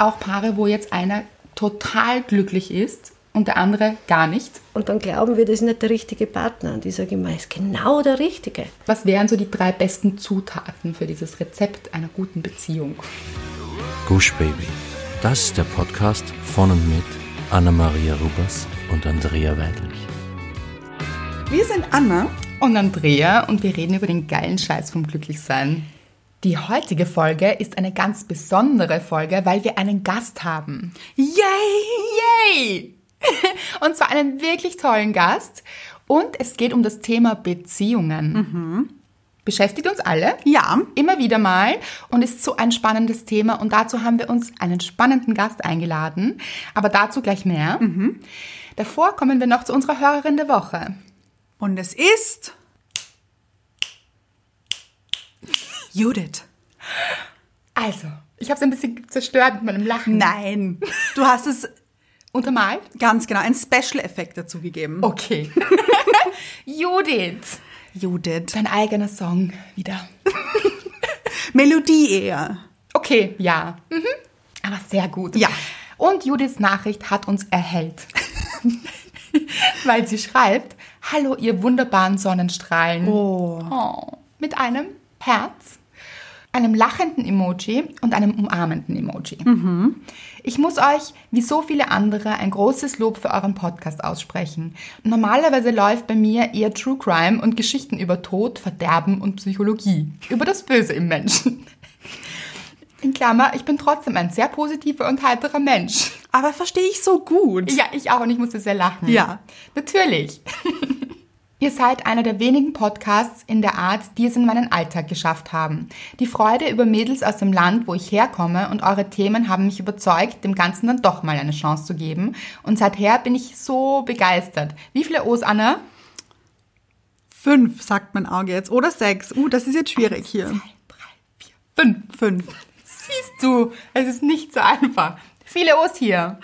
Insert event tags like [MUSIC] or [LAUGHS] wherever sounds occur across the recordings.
auch Paare, wo jetzt einer total glücklich ist und der andere gar nicht. Und dann glauben wir, das ist nicht der richtige Partner. Und ich sage immer, ist genau der richtige. Was wären so die drei besten Zutaten für dieses Rezept einer guten Beziehung? Gush Baby. Das ist der Podcast von und mit Anna-Maria Rubers und Andrea Weidlich. Wir sind Anna. Und Andrea und wir reden über den geilen Scheiß vom Glücklichsein. Die heutige Folge ist eine ganz besondere Folge, weil wir einen Gast haben. Yay! Yay! [LAUGHS] Und zwar einen wirklich tollen Gast. Und es geht um das Thema Beziehungen. Beschäftigt uns alle. Ja. Immer wieder mal und ist so ein spannendes Thema. Und dazu haben wir uns einen spannenden Gast eingeladen. Aber dazu gleich mehr. Davor kommen wir noch zu unserer Hörerin der Woche. Und es ist Judith. Also, ich habe es ein bisschen zerstört mit meinem Lachen. Nein, du hast es Untermalt? ganz genau einen Special-Effekt dazu gegeben. Okay. [LAUGHS] Judith, Judith. dein eigener Song wieder. [LAUGHS] Melodie eher. Okay, ja. Mhm. Aber sehr gut. Ja. Und Judiths Nachricht hat uns erhellt. [LAUGHS] Weil sie schreibt, Hallo, ihr wunderbaren Sonnenstrahlen. Oh. Oh, mit einem Herz, einem lachenden Emoji und einem umarmenden Emoji. Ich muss euch, wie so viele andere, ein großes Lob für euren Podcast aussprechen. Normalerweise läuft bei mir eher True Crime und Geschichten über Tod, Verderben und Psychologie. Über das Böse im Menschen. In Klammer, ich bin trotzdem ein sehr positiver und heiterer Mensch. Aber verstehe ich so gut. Ja, ich auch und ich musste sehr lachen. Ja. Natürlich. Ihr seid einer der wenigen Podcasts in der Art, die es in meinen Alltag geschafft haben. Die Freude über Mädels aus dem Land, wo ich herkomme und eure Themen haben mich überzeugt, dem Ganzen dann doch mal eine Chance zu geben. Und seither bin ich so begeistert. Wie viele O's, Anna? Fünf, sagt mein Auge jetzt. Oder sechs. Uh, das ist jetzt schwierig hier. Zwei, drei, vier, fünf. Fünf. Siehst du, es ist nicht so einfach. Viele O's hier.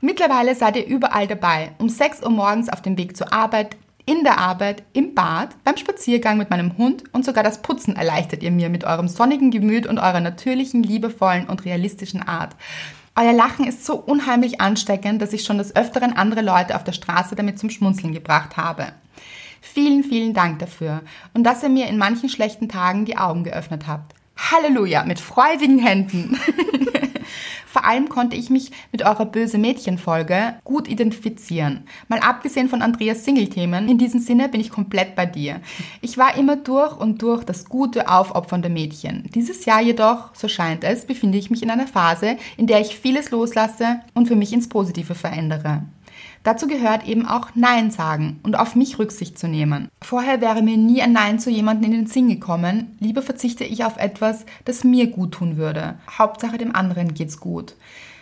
Mittlerweile seid ihr überall dabei. Um 6 Uhr morgens auf dem Weg zur Arbeit, in der Arbeit, im Bad, beim Spaziergang mit meinem Hund und sogar das Putzen erleichtert ihr mir mit eurem sonnigen Gemüt und eurer natürlichen, liebevollen und realistischen Art. Euer Lachen ist so unheimlich ansteckend, dass ich schon des Öfteren andere Leute auf der Straße damit zum Schmunzeln gebracht habe. Vielen, vielen Dank dafür und dass ihr mir in manchen schlechten Tagen die Augen geöffnet habt. Halleluja, mit freudigen Händen. [LAUGHS] Vor allem konnte ich mich mit eurer böse Mädchen-Folge gut identifizieren. Mal abgesehen von Andreas Single-Themen, in diesem Sinne bin ich komplett bei dir. Ich war immer durch und durch das gute, aufopfernde Mädchen. Dieses Jahr jedoch, so scheint es, befinde ich mich in einer Phase, in der ich vieles loslasse und für mich ins Positive verändere. Dazu gehört eben auch Nein sagen und auf mich Rücksicht zu nehmen. Vorher wäre mir nie ein Nein zu jemandem in den Sinn gekommen. Lieber verzichte ich auf etwas, das mir gut tun würde. Hauptsache dem anderen geht's gut.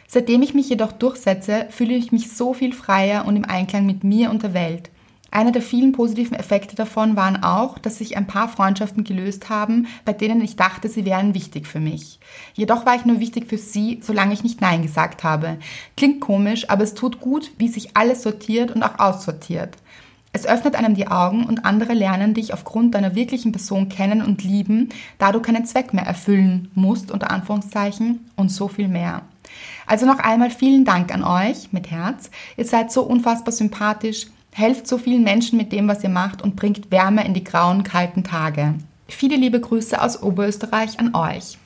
Seitdem ich mich jedoch durchsetze, fühle ich mich so viel freier und im Einklang mit mir und der Welt. Einer der vielen positiven Effekte davon waren auch, dass sich ein paar Freundschaften gelöst haben, bei denen ich dachte, sie wären wichtig für mich. Jedoch war ich nur wichtig für sie, solange ich nicht Nein gesagt habe. Klingt komisch, aber es tut gut, wie sich alles sortiert und auch aussortiert. Es öffnet einem die Augen und andere lernen dich aufgrund deiner wirklichen Person kennen und lieben, da du keinen Zweck mehr erfüllen musst, unter Anführungszeichen, und so viel mehr. Also noch einmal vielen Dank an euch mit Herz. Ihr seid so unfassbar sympathisch, helft so vielen Menschen mit dem, was ihr macht und bringt Wärme in die grauen, kalten Tage. Viele liebe Grüße aus Oberösterreich an euch.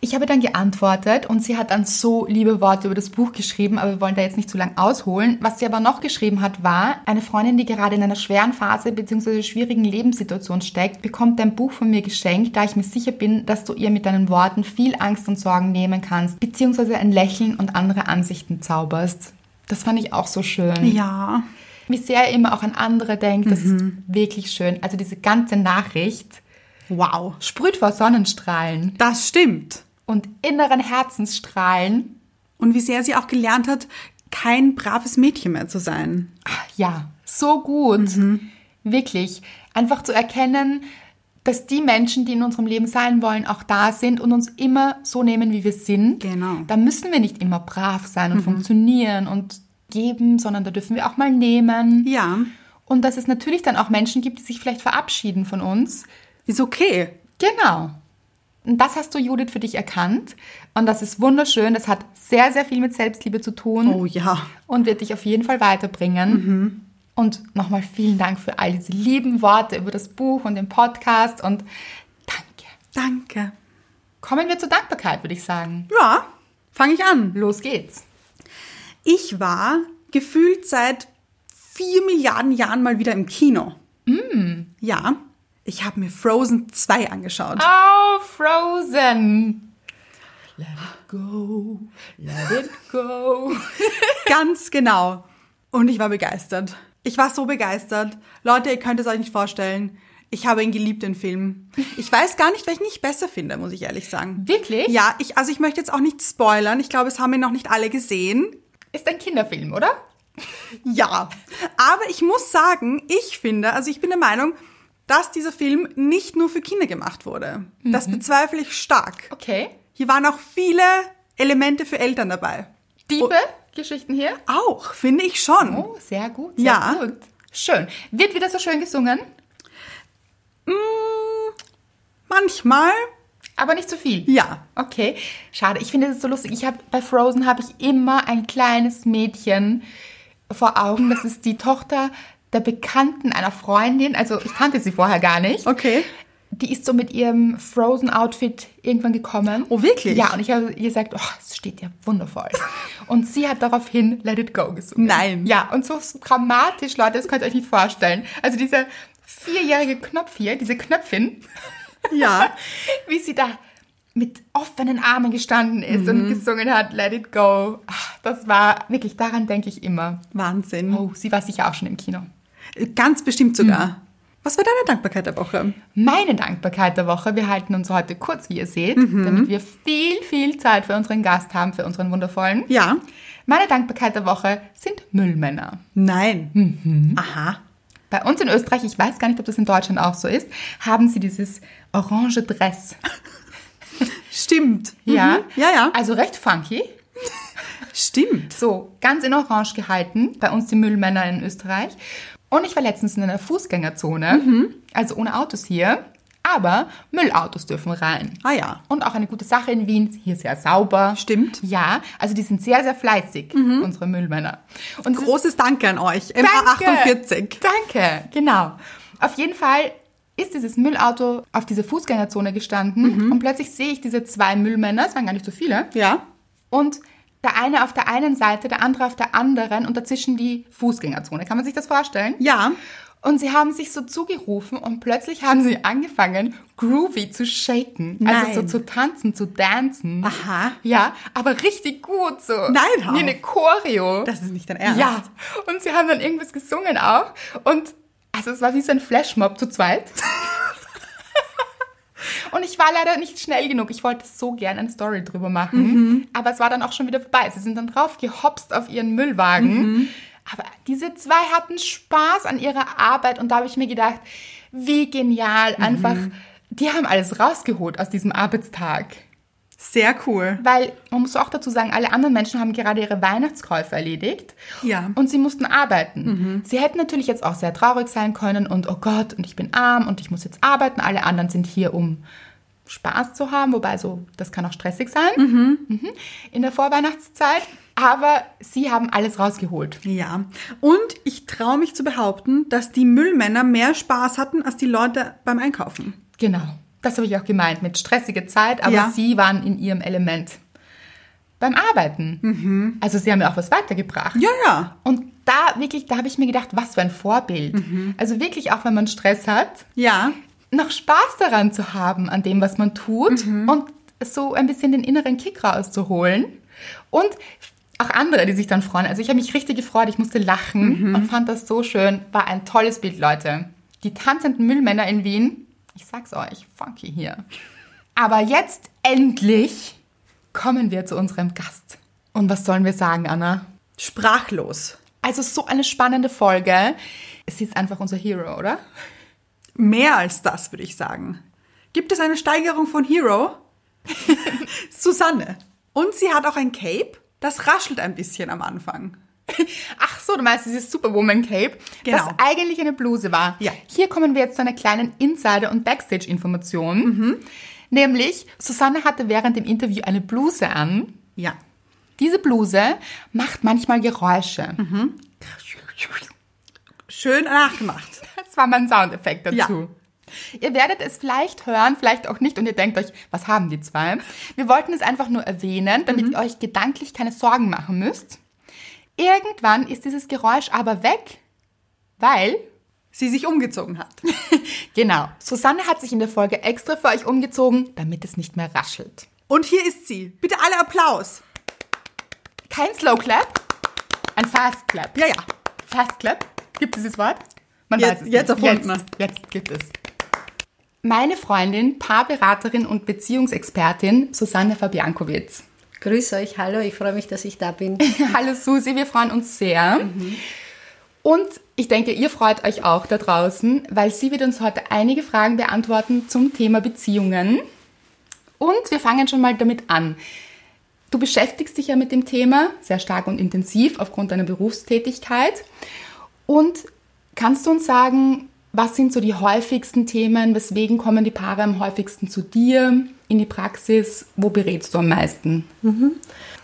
Ich habe dann geantwortet und sie hat dann so liebe Worte über das Buch geschrieben, aber wir wollen da jetzt nicht zu lang ausholen. Was sie aber noch geschrieben hat, war, eine Freundin, die gerade in einer schweren Phase bzw. schwierigen Lebenssituation steckt, bekommt dein Buch von mir geschenkt, da ich mir sicher bin, dass du ihr mit deinen Worten viel Angst und Sorgen nehmen kannst, bzw. ein Lächeln und andere Ansichten zauberst. Das fand ich auch so schön. Ja. Wie sehr er immer auch an andere denkt, das ist wirklich schön. Also diese ganze Nachricht Wow. sprüht vor Sonnenstrahlen Das stimmt. und inneren Herzensstrahlen. Und wie sehr sie auch gelernt hat, kein braves Mädchen mehr zu sein. Ja, so gut. Wirklich. Einfach zu erkennen, dass die Menschen, die in unserem Leben sein wollen, auch da sind und uns immer so nehmen, wie wir sind. Genau. Da müssen wir nicht immer brav sein und funktionieren und geben, sondern da dürfen wir auch mal nehmen. Ja. Und dass es natürlich dann auch Menschen gibt, die sich vielleicht verabschieden von uns. Ist okay. Genau. das hast du, Judith, für dich erkannt. Und das ist wunderschön. Das hat sehr, sehr viel mit Selbstliebe zu tun. Oh ja. Und wird dich auf jeden Fall weiterbringen. Und nochmal vielen Dank für all diese lieben Worte über das Buch und den Podcast. Und danke. Danke. Kommen wir zur Dankbarkeit, würde ich sagen. Ja, fange ich an. Los geht's. Ich war gefühlt seit vier Milliarden Jahren mal wieder im Kino. Ja, ich habe mir Frozen 2 angeschaut. Oh, Frozen. Let it go, let it go. [LAUGHS] Ganz genau. Und ich war begeistert. Ich war so begeistert. Leute, ihr könnt es euch nicht vorstellen. Ich habe ihn geliebt, den Film. Ich weiß gar nicht, welchen ich besser finde, muss ich ehrlich sagen. Wirklich? Ja, ich, also ich möchte jetzt auch nicht spoilern. Ich glaube, es haben ihn noch nicht alle gesehen. Ist ein Kinderfilm, oder? Ja, aber ich muss sagen, ich finde, also ich bin der Meinung, dass dieser Film nicht nur für Kinder gemacht wurde. Das bezweifle ich stark. Okay. Hier waren auch viele Elemente für Eltern dabei. Diebe, Geschichten hier? Auch, finde ich schon. Oh, sehr gut, sehr Ja. gut. Schön. Wird wieder so schön gesungen, Manchmal, aber nicht zu viel. ja. Okay, schade. Ich finde das so lustig. Ich habe bei Frozen habe ich immer ein kleines Mädchen vor Augen. Das ist die Tochter der Bekannten einer Freundin. Also ich kannte sie vorher gar nicht. Okay. Die ist so mit ihrem Frozen-Outfit irgendwann gekommen. Oh, wirklich? Ja, und ich habe ihr gesagt, oh, es steht ja wundervoll. und sie hat daraufhin Let It Go gesungen. Nein. Ja, und so dramatisch, Leute, das könnt ihr euch nicht vorstellen. Also dieser vierjährige Knopf hier, diese Knöpfin, Ja. [LAUGHS] wie sie da mit offenen Armen gestanden ist Mhm. und gesungen hat, Let It Go. Ach, Das war wirklich, daran denke ich immer. Wahnsinn. Oh, sie war sicher auch schon im Kino. Ganz bestimmt sogar. Was war deine Dankbarkeit der Woche? Meine Dankbarkeit der Woche, wir halten uns heute kurz, wie ihr seht, Mhm. damit wir viel, viel Zeit für unseren Gast haben, für unseren wundervollen. Ja. Meine Dankbarkeit der Woche sind Müllmänner. Nein. Mhm. Aha. Bei uns in Österreich, ich weiß gar nicht, ob das in Deutschland auch so ist, haben sie dieses orange Dress. Stimmt. Ja, Mhm. Ja, ja. Also recht funky. Stimmt. So, ganz in Orange gehalten, bei uns die Müllmänner in Österreich. Und ich war letztens in einer Fußgängerzone, Mhm. also ohne Autos hier, aber Müllautos dürfen rein. Ah ja. Und auch eine gute Sache in Wien, hier sehr sauber. Stimmt. Ja, also die sind sehr, sehr fleißig, unsere Müllmänner. Und Großes Danke an euch. Danke. MH48. Danke, genau. Auf jeden Fall ist dieses Müllauto auf dieser Fußgängerzone gestanden und plötzlich sehe ich diese zwei Müllmänner, es waren gar nicht so viele, Ja. und der eine auf der einen Seite, der andere auf der anderen und dazwischen die Fußgängerzone. Kann man sich das vorstellen? Ja. Und sie haben sich so zugerufen und plötzlich haben sie angefangen, groovy zu shaken. Also Nein. so zu tanzen, zu dancen. Aha. Ja, aber richtig gut so. Nein, hau. Wie eine Choreo. Das ist nicht dein Ernst. Ja, und sie haben dann irgendwas gesungen auch. Und also es war wie so ein Flashmob zu zweit. und ich war leider nicht schnell genug. Ich wollte so gern eine Story drüber machen. Aber es war dann auch schon wieder vorbei. Sie sind dann drauf gehopst auf ihren Müllwagen. Aber diese zwei hatten Spaß an ihrer Arbeit und da habe ich mir gedacht, wie genial einfach. Die haben alles rausgeholt aus diesem Arbeitstag. Sehr cool. Weil, man muss auch dazu sagen, alle anderen Menschen haben gerade ihre Weihnachtskäufe erledigt. Ja. Und sie mussten arbeiten. Sie hätten natürlich jetzt auch sehr traurig sein können und, oh Gott, und ich bin arm und ich muss jetzt arbeiten. Alle anderen sind hier, um Spaß zu haben, wobei so, das kann auch stressig sein Mhm. in der Vorweihnachtszeit. Aber sie haben alles rausgeholt. Ja. Und ich traue mich zu behaupten, dass die Müllmänner mehr Spaß hatten als die Leute beim Einkaufen. Genau. Das habe ich auch gemeint, mit stressige Zeit, aber Ja. sie waren in ihrem Element. Beim Arbeiten. Also sie haben ja auch was weitergebracht. Ja, ja. Und da wirklich, da habe ich mir gedacht, was für ein Vorbild. Also wirklich, auch wenn man Stress hat, Ja. noch Spaß daran zu haben, an dem, was man tut und so ein bisschen den inneren Kick rauszuholen. Und auch andere, die sich dann freuen. Also ich habe mich richtig gefreut, ich musste lachen und fand das so schön. War ein tolles Bild, Leute. Die tanzenden Müllmänner in Wien, ich sag's euch, funky hier. Aber jetzt endlich kommen wir zu unserem Gast. Und was sollen wir sagen, Anna? Sprachlos. Also so eine spannende Folge. Sie ist einfach unser Hero, oder? Mehr als das, würde ich sagen. Gibt es eine Steigerung von Hero? [LAUGHS] Susanne. Und sie hat auch ein Cape, das raschelt ein bisschen am Anfang. [LAUGHS] Ach so, du meinst dieses Superwoman Cape, Genau. das eigentlich eine Bluse war. Ja. Hier kommen wir jetzt zu einer kleinen Insider- und Backstage-Information. Mhm. Nämlich, Susanne hatte während dem Interview eine Bluse an. Ja. Diese Bluse macht manchmal Geräusche. Schön nachgemacht. [LAUGHS] Das war mein Soundeffekt dazu. Ja. Ihr werdet es vielleicht hören, vielleicht auch nicht und ihr denkt euch, was haben die zwei? Wir wollten es einfach nur erwähnen, damit ihr euch gedanklich keine Sorgen machen müsst. Irgendwann ist dieses Geräusch aber weg, weil Sie sich umgezogen hat. [LAUGHS] Genau. Susanne hat sich in der Folge extra für euch umgezogen, damit es nicht mehr raschelt. Und hier ist sie. Bitte alle Applaus. Kein Slow Clap, ein Fast Clap. Ja, ja. Fast Clap? Gibt es dieses Wort? Man Jetzt- es jetzt nicht. erfunden. Jetzt, jetzt gibt es. Meine Freundin, Paarberaterin und Beziehungsexpertin Susanne Fabiankowitz. Grüß euch, hallo, ich freue mich, dass ich da bin. [LAUGHS] Hallo Susi, wir freuen uns sehr. Und ich denke, ihr freut euch auch da draußen, weil sie wird uns heute einige Fragen beantworten zum Thema Beziehungen. Und wir fangen schon mal damit an. Du beschäftigst dich ja mit dem Thema sehr stark und intensiv aufgrund deiner Berufstätigkeit. Und kannst du uns sagen, was sind so die häufigsten Themen? Weswegen kommen die Paare am häufigsten zu dir in die Praxis? Wo berätst du am meisten?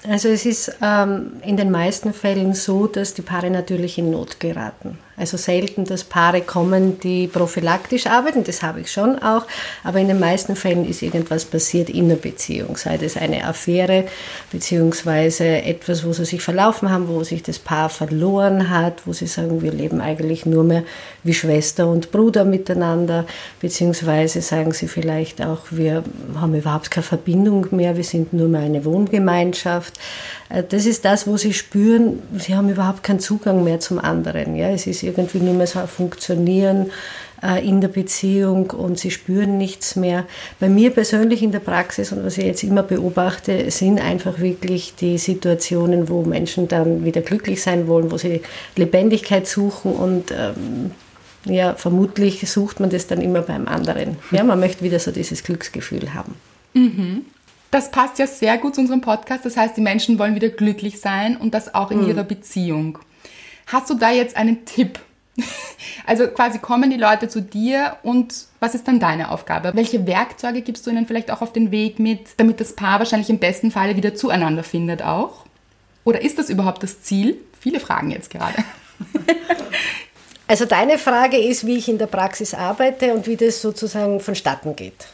Also es ist ähm, in den meisten Fällen so, dass die Paare natürlich in Not geraten. Also selten, dass Paare kommen, die prophylaktisch arbeiten, das habe ich schon auch, aber in den meisten Fällen ist irgendwas passiert in der Beziehung, sei das eine Affäre beziehungsweise etwas, wo sie sich verlaufen haben, wo sich das Paar verloren hat, wo sie sagen, wir leben eigentlich nur mehr wie Schwester und Bruder miteinander, beziehungsweise sagen sie vielleicht auch, wir haben überhaupt keine Verbindung mehr, wir sind nur mehr eine Wohngemeinschaft. Äh, Das ist das, wo sie spüren, sie haben überhaupt keinen Zugang mehr zum anderen. Ja? Es ist irgendwie nur mehr so ein Funktionieren äh, in der Beziehung und sie spüren nichts mehr. Bei mir persönlich in der Praxis und was ich jetzt immer beobachte, sind einfach wirklich die Situationen, wo Menschen dann wieder glücklich sein wollen, wo sie Lebendigkeit suchen und ähm, ja, vermutlich sucht man das dann immer beim anderen. Ja, man möchte wieder so dieses Glücksgefühl haben. Das passt ja sehr gut zu unserem Podcast. Das heißt, die Menschen wollen wieder glücklich sein und das auch in ihrer Beziehung. Hast du da jetzt einen Tipp? [LAUGHS] Also quasi kommen die Leute zu dir und was ist dann deine Aufgabe? Welche Werkzeuge gibst du ihnen vielleicht auch auf den Weg mit, damit das Paar wahrscheinlich im besten Falle wieder zueinander findet auch? Oder ist das überhaupt das Ziel? Viele Fragen jetzt gerade. [LAUGHS] Also deine Frage ist, wie ich in der Praxis arbeite und wie das sozusagen vonstatten geht.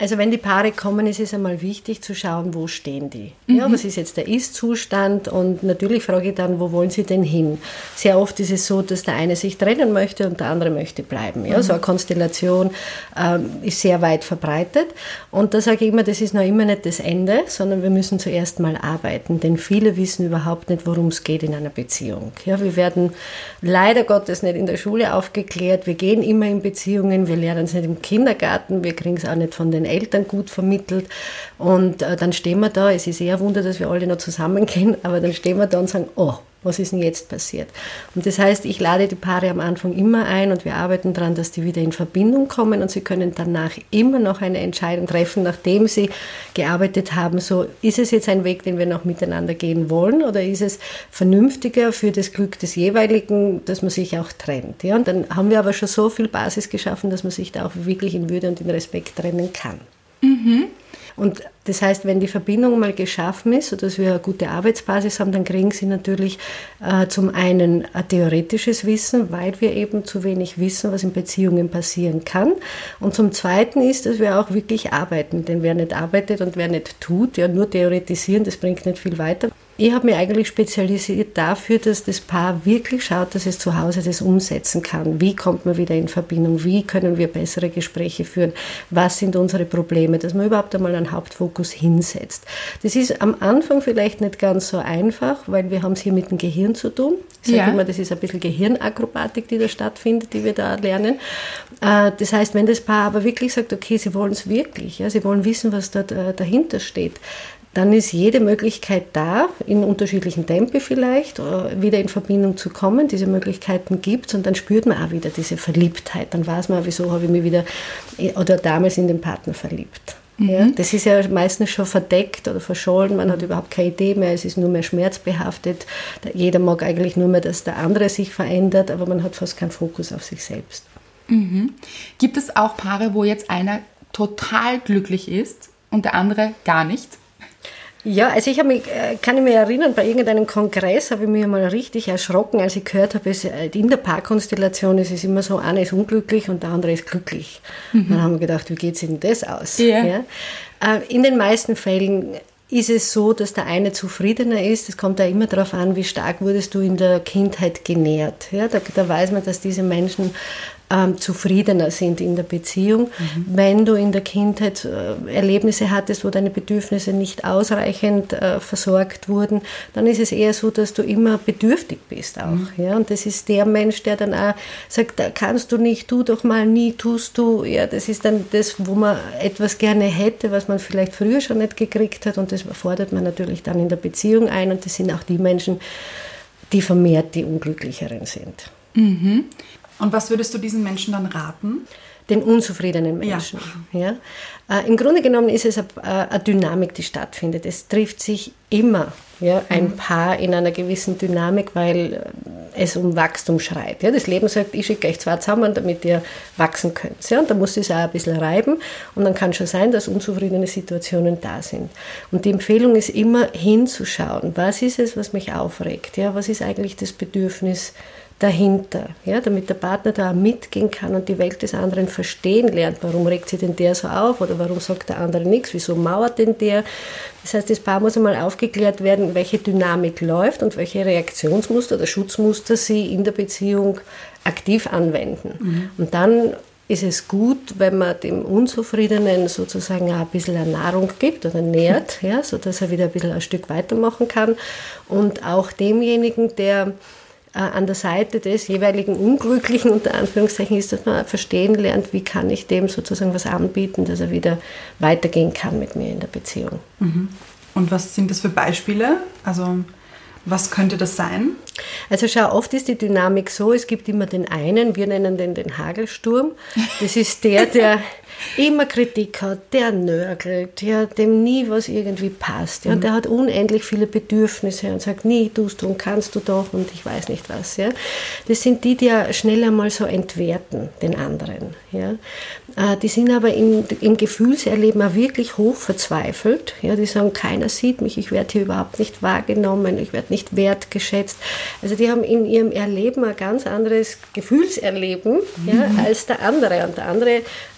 Also wenn die Paare kommen, ist es einmal wichtig zu schauen, wo stehen die. Ja, was ist jetzt der Ist-Zustand und natürlich frage ich dann, wo wollen sie denn hin? Sehr oft ist es so, dass der eine sich trennen möchte und der andere möchte bleiben. Ja, so eine Konstellation ähm, ist sehr weit verbreitet und da sage ich immer, das ist noch immer nicht das Ende, sondern wir müssen zuerst mal arbeiten, denn viele wissen überhaupt nicht, worum es geht in einer Beziehung. Ja, wir werden leider Gottes nicht in der Schule aufgeklärt, wir gehen immer in Beziehungen, wir lernen es nicht im Kindergarten, wir kriegen es auch nicht von den Eltern gut vermittelt. Und äh, dann stehen wir da, es ist eher ein Wunder, dass wir alle noch zusammengehen, aber dann stehen wir da und sagen, oh, was ist denn jetzt passiert? Und das heißt, ich lade die Paare am Anfang immer ein und wir arbeiten daran, dass die wieder in Verbindung kommen und sie können danach immer noch eine Entscheidung treffen, nachdem sie gearbeitet haben, so ist es jetzt ein Weg, den wir noch miteinander gehen wollen oder ist es vernünftiger für das Glück des jeweiligen, dass man sich auch trennt. Ja? Und dann haben wir aber schon so viel Basis geschaffen, dass man sich da auch wirklich in Würde und in Respekt trennen kann. Und das heißt, wenn die Verbindung mal geschaffen ist, sodass wir eine gute Arbeitsbasis haben, dann kriegen sie natürlich äh, zum einen ein theoretisches Wissen, weil wir eben zu wenig wissen, was in Beziehungen passieren kann. Und zum Zweiten ist, dass wir auch wirklich arbeiten. Denn wer nicht arbeitet und wer nicht tut, ja nur theoretisieren, das bringt nicht viel weiter. Ich habe mich eigentlich spezialisiert dafür, dass das Paar wirklich schaut, dass es zu Hause das umsetzen kann. Wie kommt man wieder in Verbindung? Wie können wir bessere Gespräche führen? Was sind unsere Probleme? Dass man überhaupt einmal einen Hauptfokus hinsetzt. Das ist am Anfang vielleicht nicht ganz so einfach, weil wir haben es hier mit dem Gehirn zu tun. Ich sage Ja. immer, das ist ein bisschen Gehirnakrobatik, die da stattfindet, die wir da lernen. Äh, Das heißt, wenn das Paar aber wirklich sagt, okay, sie wollen es wirklich, ja, sie wollen wissen, was dort äh, dahinter steht, dann ist jede Möglichkeit da, in unterschiedlichen Tempi vielleicht, äh, wieder in Verbindung zu kommen. Diese Möglichkeiten gibt es und dann spürt man auch wieder diese Verliebtheit. Dann weiß man, wieso habe ich mich wieder äh, oder damals in den Partner verliebt. Ja, das ist ja meistens schon verdeckt oder verschollen, man hat überhaupt keine Idee mehr, es ist nur mehr schmerzbehaftet. Jeder mag eigentlich nur mehr, dass der andere sich verändert, aber man hat fast keinen Fokus auf sich selbst. Gibt es auch Paare, wo jetzt einer total glücklich ist und der andere gar nicht? Ja, also ich mich, äh, kann ich mich erinnern, bei irgendeinem Kongress habe ich mich mal richtig erschrocken, als ich gehört habe, es, äh, in der Paarkonstellation ist es immer so, einer ist unglücklich und der andere ist glücklich. Mhm. Dann haben wir gedacht, wie geht es denn das aus? Yeah. Ja? Äh, in den meisten Fällen ist es so, dass der eine zufriedener ist. Es kommt ja immer darauf an, wie stark wurdest du in der Kindheit genährt. Ja, da, da weiß man, dass diese Menschen ähm, zufriedener sind in der Beziehung. Mhm. Wenn du in der Kindheit äh, Erlebnisse hattest, wo deine Bedürfnisse nicht ausreichend äh, versorgt wurden, dann ist es eher so, dass du immer bedürftig bist auch. Mhm. Ja? Und das ist der Mensch, der dann auch sagt, kannst du nicht, tu doch mal, nie tust du. Ja, das ist dann das, wo man etwas gerne hätte, was man vielleicht früher schon nicht gekriegt hat und das fordert man natürlich dann in der Beziehung ein und das sind auch die Menschen, die vermehrt die Unglücklicheren sind. Mhm. Und was würdest du diesen Menschen dann raten? Den unzufriedenen Menschen. Ja. ja. Äh, Im Grunde genommen ist es eine, eine, Dynamik, die stattfindet. Es trifft sich immer ja, ein mhm. Paar in einer gewissen Dynamik, weil äh, es um Wachstum schreit. Ja. Das Leben sagt, ich schicke euch zwei zusammen, damit ihr wachsen könnt. Ja. Und da muss es auch ein bisschen reiben. Und dann kann schon sein, dass unzufriedene Situationen da sind. Und die Empfehlung ist immer hinzuschauen. Was ist es, was mich aufregt? Ja. Was ist eigentlich das Bedürfnis? Dahinter, ja, damit der Partner da mitgehen kann und die Welt des anderen verstehen lernt. Warum regt sich denn der so auf oder warum sagt der andere nichts? Wieso mauert denn der? Das heißt, das Paar muss einmal aufgeklärt werden, welche Dynamik läuft und welche Reaktionsmuster oder Schutzmuster sie in der Beziehung aktiv anwenden. Mhm. Und dann ist es gut, wenn man dem Unzufriedenen sozusagen auch ein bisschen Nahrung gibt oder nährt, [LAUGHS] ja, sodass er wieder ein bisschen ein Stück weitermachen kann. Und auch demjenigen, der an der Seite des jeweiligen Unglücklichen unter Anführungszeichen ist, dass man verstehen lernt, wie kann ich dem sozusagen was anbieten, dass er wieder weitergehen kann mit mir in der Beziehung. Mhm. Und was sind das für Beispiele? Also was könnte das sein? Also schau, oft ist die Dynamik so, es gibt immer den einen, wir nennen den den Hagelsturm. Das ist der, der [LAUGHS] immer Kritik hat, der nörgelt, ja, dem nie was irgendwie passt. Ja, mhm. Der hat unendlich viele Bedürfnisse und sagt, nie tust du und kannst du doch und ich weiß nicht was. Ja. Das sind die, die ja schnell einmal so entwerten, den anderen. Ja. Äh, die sind aber im, im Gefühlserleben auch wirklich hoch verzweifelt. Ja. Die sagen, keiner sieht mich, ich werde hier überhaupt nicht wahrgenommen, ich werde nicht wertgeschätzt. Also die haben in ihrem Erleben ein ganz anderes Gefühlserleben mhm. ja, als der andere. Und der andere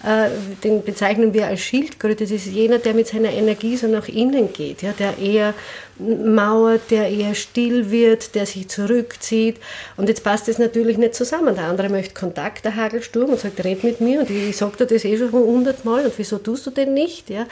äh, den bezeichnen wir als Schildkröte. Das ist jener, der mit seiner Energie so nach innen geht, ja, der eher mauert, der eher still wird, der sich zurückzieht. Und jetzt passt das natürlich nicht zusammen. Der andere möchte Kontakt, der Hagelsturm, und sagt, red mit mir. Und ich sage dir das eh schon hundertmal. Und wieso tust du denn nicht? Ja?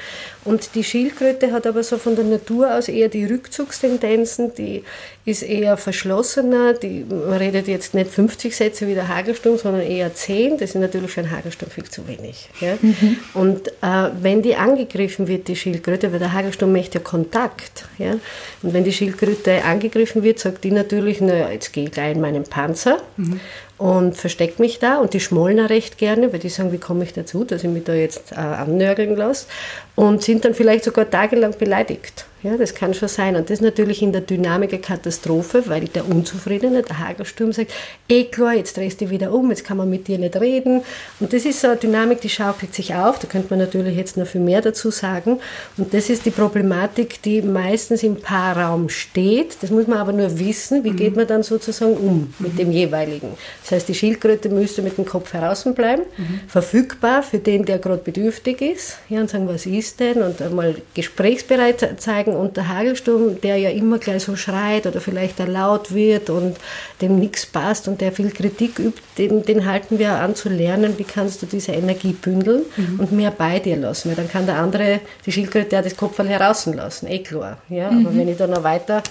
Und die Schildkröte hat aber so von der Natur aus eher die Rückzugstendenzen, die ist eher verschlossener. Die, man redet jetzt nicht 50 Sätze wie der Hagelsturm, sondern eher 10. Das ist natürlich für einen Hagelsturm viel zu wenig. Ja? Mhm. Und äh, wenn die angegriffen wird, die Schildkröte, weil der Hagelsturm möchte ja Kontakt. Ja? Und wenn die Schildkröte angegriffen wird, sagt die natürlich, naja, jetzt gehe ich gleich in meinen Panzer mhm. und verstecke mich da. Und die schmollen auch recht gerne, weil die sagen, wie komme ich dazu, dass ich mich da jetzt äh, annörgeln lasse. Und sind dann vielleicht sogar tagelang beleidigt. Ja, das kann schon sein. Und das ist natürlich in der Dynamik eine Katastrophe, weil der Unzufriedene, der Hagelsturm sagt, eh klar, jetzt drehst du wieder um, jetzt kann man mit dir nicht reden. Und das ist so eine Dynamik, die schaukelt sich auf. Da könnte man natürlich jetzt noch viel mehr dazu sagen. Und das ist die Problematik, die meistens im Paarraum steht. Das muss man aber nur wissen, wie geht man dann sozusagen um mit dem jeweiligen. Das heißt, die Schildkröte müsste mit dem Kopf heraus bleiben, mhm. verfügbar für den, der gerade bedürftig ist. Ja, und sagen, was ist denn? Und einmal gesprächsbereit zeigen und der Hagelsturm, der ja immer gleich so schreit oder vielleicht er laut wird und dem nichts passt und der viel Kritik übt, den, den halten wir an zu lernen, wie kannst du diese Energie bündeln mhm. und mehr bei dir lassen. Weil dann kann der andere, die Schildkröte, ja das Kopf herauslassen, eh klar. Ja? Mhm. Aber wenn ich da noch weiter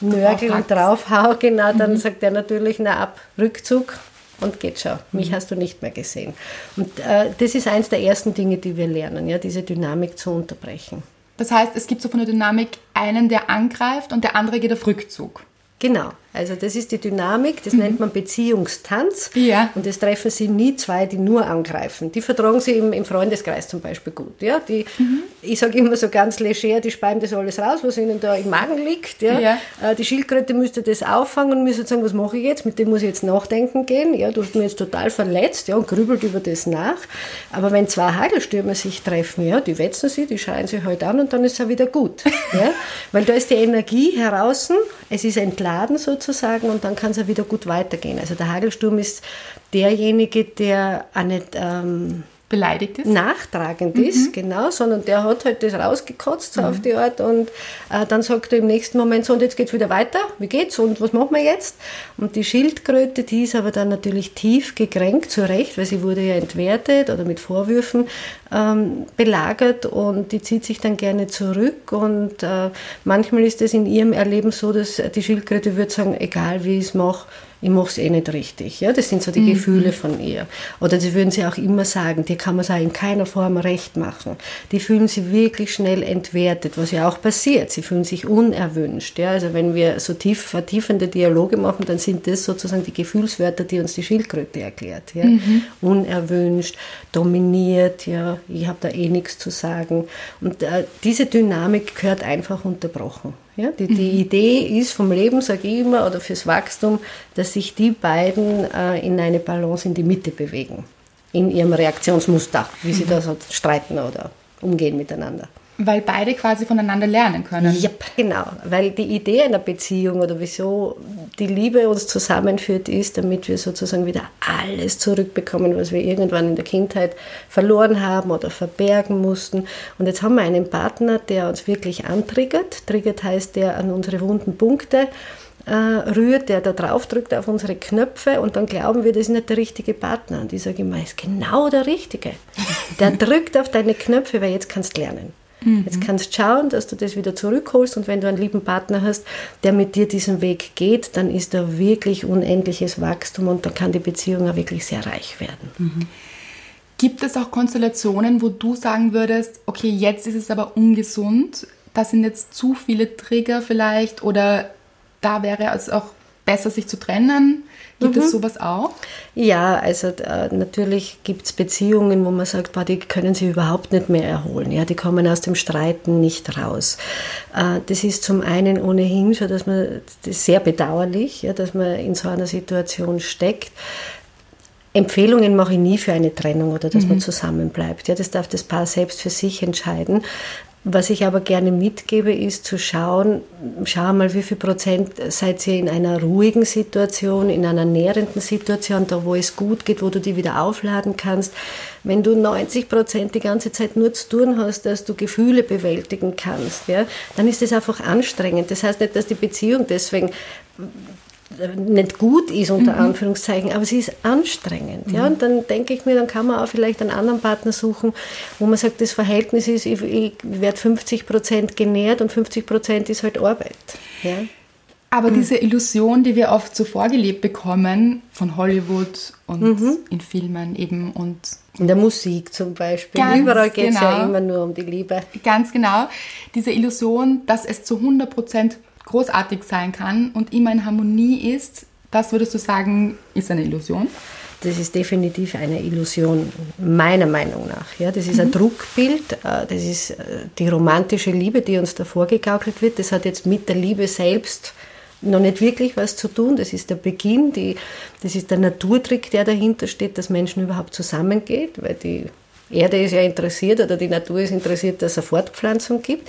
nörgel und draufhau, genau, dann mhm. sagt er natürlich, na ab, Rückzug, und geht schon. Mich mhm. hast du nicht mehr gesehen. Und äh, das ist eins der ersten Dinge, die wir lernen, ja, diese Dynamik zu unterbrechen. Das heißt, es gibt so von der Dynamik einen, der angreift und der andere geht auf Rückzug. Genau. Also das ist die Dynamik, das nennt man Beziehungstanz. Ja. Und es treffen sie nie zwei, die nur angreifen. Die vertragen sie im, im Freundeskreis zum Beispiel gut. Ja? Die, Ich sage immer so ganz leger, die speiben das alles raus, was ihnen da im Magen liegt. Ja? Ja. Äh, Die Schildkröte müsste das auffangen und müsste sagen, was mache ich jetzt? Mit dem muss ich jetzt nachdenken gehen. Ja, du hast mich jetzt total verletzt ja, und grübelt über das nach. Aber wenn zwei Hagelstürme sich treffen, ja, die wetzen sie, die schreien sich halt an und dann ist es auch wieder gut. [LAUGHS] Ja? Weil da ist die Energie heraus, es ist entladen sozusagen und dann kann es auch wieder gut weitergehen. Also der Hagelsturm ist derjenige, der auch nicht... Ähm, Beleidigt ist? nachtragend ist, genau, sondern der hat halt das rausgekotzt so auf die Art und äh, dann sagt er im nächsten Moment so und jetzt geht's wieder weiter, wie geht's und was machen wir jetzt? Und die Schildkröte, die ist aber dann natürlich tief gekränkt, zu Recht, weil sie wurde ja entwertet oder mit Vorwürfen ähm, belagert und die zieht sich dann gerne zurück und äh, manchmal ist es in ihrem Erleben so, dass die Schildkröte würde sagen, egal wie ich es mache, ich mache es eh nicht richtig. Ja, das sind so die Gefühle von ihr. Oder das würden sie auch immer sagen, dir kann man es auch in keiner Form recht machen. Die fühlen sich wirklich schnell entwertet, was ja auch passiert. Sie fühlen sich unerwünscht. Ja, also wenn wir so tief vertiefende Dialoge machen, dann sind das sozusagen die Gefühlswörter, die uns die Schildkröte erklärt. Ja. Unerwünscht, dominiert, ja, ich habe da eh nichts zu sagen. Und äh, diese Dynamik gehört einfach unterbrochen. Ja, die, die Idee ist vom Leben, sage ich immer, oder fürs Wachstum, dass sich die beiden äh, in eine Balance in die Mitte bewegen. In ihrem Reaktionsmuster, wie sie da so streiten oder umgehen miteinander. Weil beide quasi voneinander lernen können. Yep, genau. Weil die Idee einer Beziehung oder wieso die Liebe uns zusammenführt, ist, damit wir sozusagen wieder alles zurückbekommen, was wir irgendwann in der Kindheit verloren haben oder verbergen mussten. Und jetzt haben wir einen Partner, der uns wirklich antriggert. Triggert heißt, der an unsere wunden Punkte äh, rührt, der da drauf drückt auf unsere Knöpfe und dann glauben wir, das ist nicht der richtige Partner. Und ich sage immer, ist genau der Richtige. Der [LAUGHS] drückt auf deine Knöpfe, weil jetzt kannst du lernen. Jetzt kannst du schauen, dass du das wieder zurückholst und wenn du einen lieben Partner hast, der mit dir diesen Weg geht, dann ist da wirklich unendliches Wachstum und dann kann die Beziehung auch wirklich sehr reich werden. Gibt es auch Konstellationen, wo du sagen würdest, okay, jetzt ist es aber ungesund, da sind jetzt zu viele Trigger vielleicht oder da wäre es auch besser, sich zu trennen? Gibt es sowas auch? Ja, also äh, natürlich gibt es Beziehungen, wo man sagt, boah, die können sich überhaupt nicht mehr erholen. Ja, die kommen aus dem Streiten nicht raus. Äh, das ist zum einen ohnehin schon, dass man das ist sehr bedauerlich, ja, dass man in so einer Situation steckt. Empfehlungen mache ich nie für eine Trennung oder dass man zusammenbleibt. Ja, das darf das Paar selbst für sich entscheiden. Was ich aber gerne mitgebe, ist zu schauen, schau mal, wie viel Prozent seid ihr in einer ruhigen Situation, in einer nährenden Situation, da wo es gut geht, wo du die wieder aufladen kannst. Wenn du 90 Prozent die ganze Zeit nur zu tun hast, dass du Gefühle bewältigen kannst, ja, dann ist das einfach anstrengend. Das heißt nicht, dass die Beziehung deswegen nicht gut ist, unter Anführungszeichen, aber sie ist anstrengend. Ja? Und dann denke ich mir, dann kann man auch vielleicht einen anderen Partner suchen, wo man sagt, das Verhältnis ist, ich, ich werde 50 Prozent genährt und 50 Prozent ist halt Arbeit. Ja? Aber diese Illusion, die wir oft so vorgelebt bekommen von Hollywood und in Filmen eben und In der Musik zum Beispiel. Ganz Überall geht es ja genau. immer nur um die Liebe. ganz genau diese Illusion, dass es zu 100% großartig sein kann und immer in Harmonie ist, das würdest du sagen, ist eine Illusion? Das ist definitiv eine Illusion, meiner Meinung nach. Ja, das ist ein Druckbild, äh, das ist äh, die romantische Liebe, die uns da vorgegaukelt wird. Das hat jetzt mit der Liebe selbst noch nicht wirklich was zu tun. Das ist der Beginn, die, das ist der Naturtrick, der dahinter steht, dass Menschen überhaupt zusammengeht, weil die Erde ist ja interessiert oder die Natur ist interessiert, dass es eine Fortpflanzung gibt.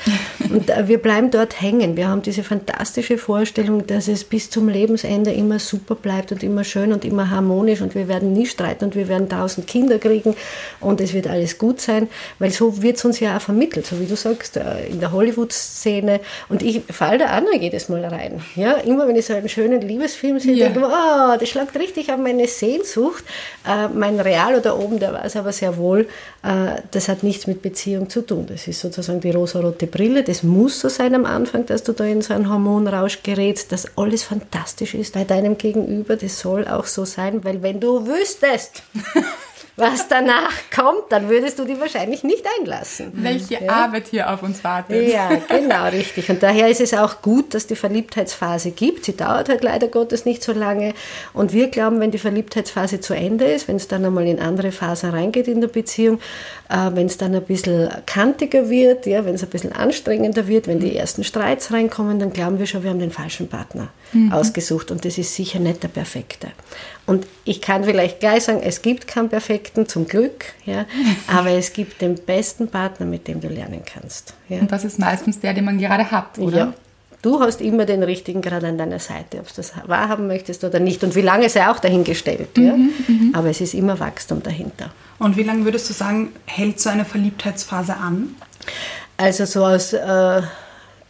Und äh, wir bleiben dort hängen. Wir haben diese fantastische Vorstellung, dass es bis zum Lebensende immer super bleibt und immer schön und immer harmonisch und wir werden nie streiten und wir werden tausend Kinder kriegen und es wird alles gut sein, weil so wird es uns ja auch vermittelt, so wie du sagst, äh, in der Hollywood-Szene. Und ich falle da auch noch jedes Mal rein. Ja, immer wenn ich so einen schönen Liebesfilm sehe, Ja. denke ich mir, oh, das schlagt richtig an meine Sehnsucht. Äh, mein Real da oben, der weiß aber sehr wohl, das hat nichts mit Beziehung zu tun. Das ist sozusagen die rosarote Brille. Das muss so sein am Anfang, dass du da in so einen Hormonrausch gerätst, dass alles fantastisch ist bei deinem Gegenüber. Das soll auch so sein, weil wenn du wüsstest, [LAUGHS] was danach kommt, dann würdest du die wahrscheinlich nicht einlassen. Welche ja? Arbeit hier auf uns wartet. Ja, genau, richtig. Und daher ist es auch gut, dass die Verliebtheitsphase gibt. Sie dauert halt leider Gottes nicht so lange. Und wir glauben, wenn die Verliebtheitsphase zu Ende ist, wenn es dann einmal in andere Phasen reingeht in der Beziehung, äh, wenn es dann ein bisschen kantiger wird, ja, wenn es ein bisschen anstrengender wird, wenn die ersten Streits reinkommen, dann glauben wir schon, wir haben den falschen Partner mhm. ausgesucht. Und das ist sicher nicht der perfekte. Und ich kann vielleicht gleich sagen, es gibt keinen perfekten, zum Glück, ja, [LAUGHS] aber es gibt den besten Partner, mit dem du lernen kannst. Ja. Und das ist meistens der, den man gerade hat, oder? Ja. Du hast immer den richtigen gerade an deiner Seite, ob du das wahrhaben möchtest oder nicht. Und wie lange sei auch dahingestellt. Mhm, ja? Mhm. Aber es ist immer Wachstum dahinter. Und wie lange würdest du sagen, hält so eine Verliebtheitsphase an? Also so aus... Äh,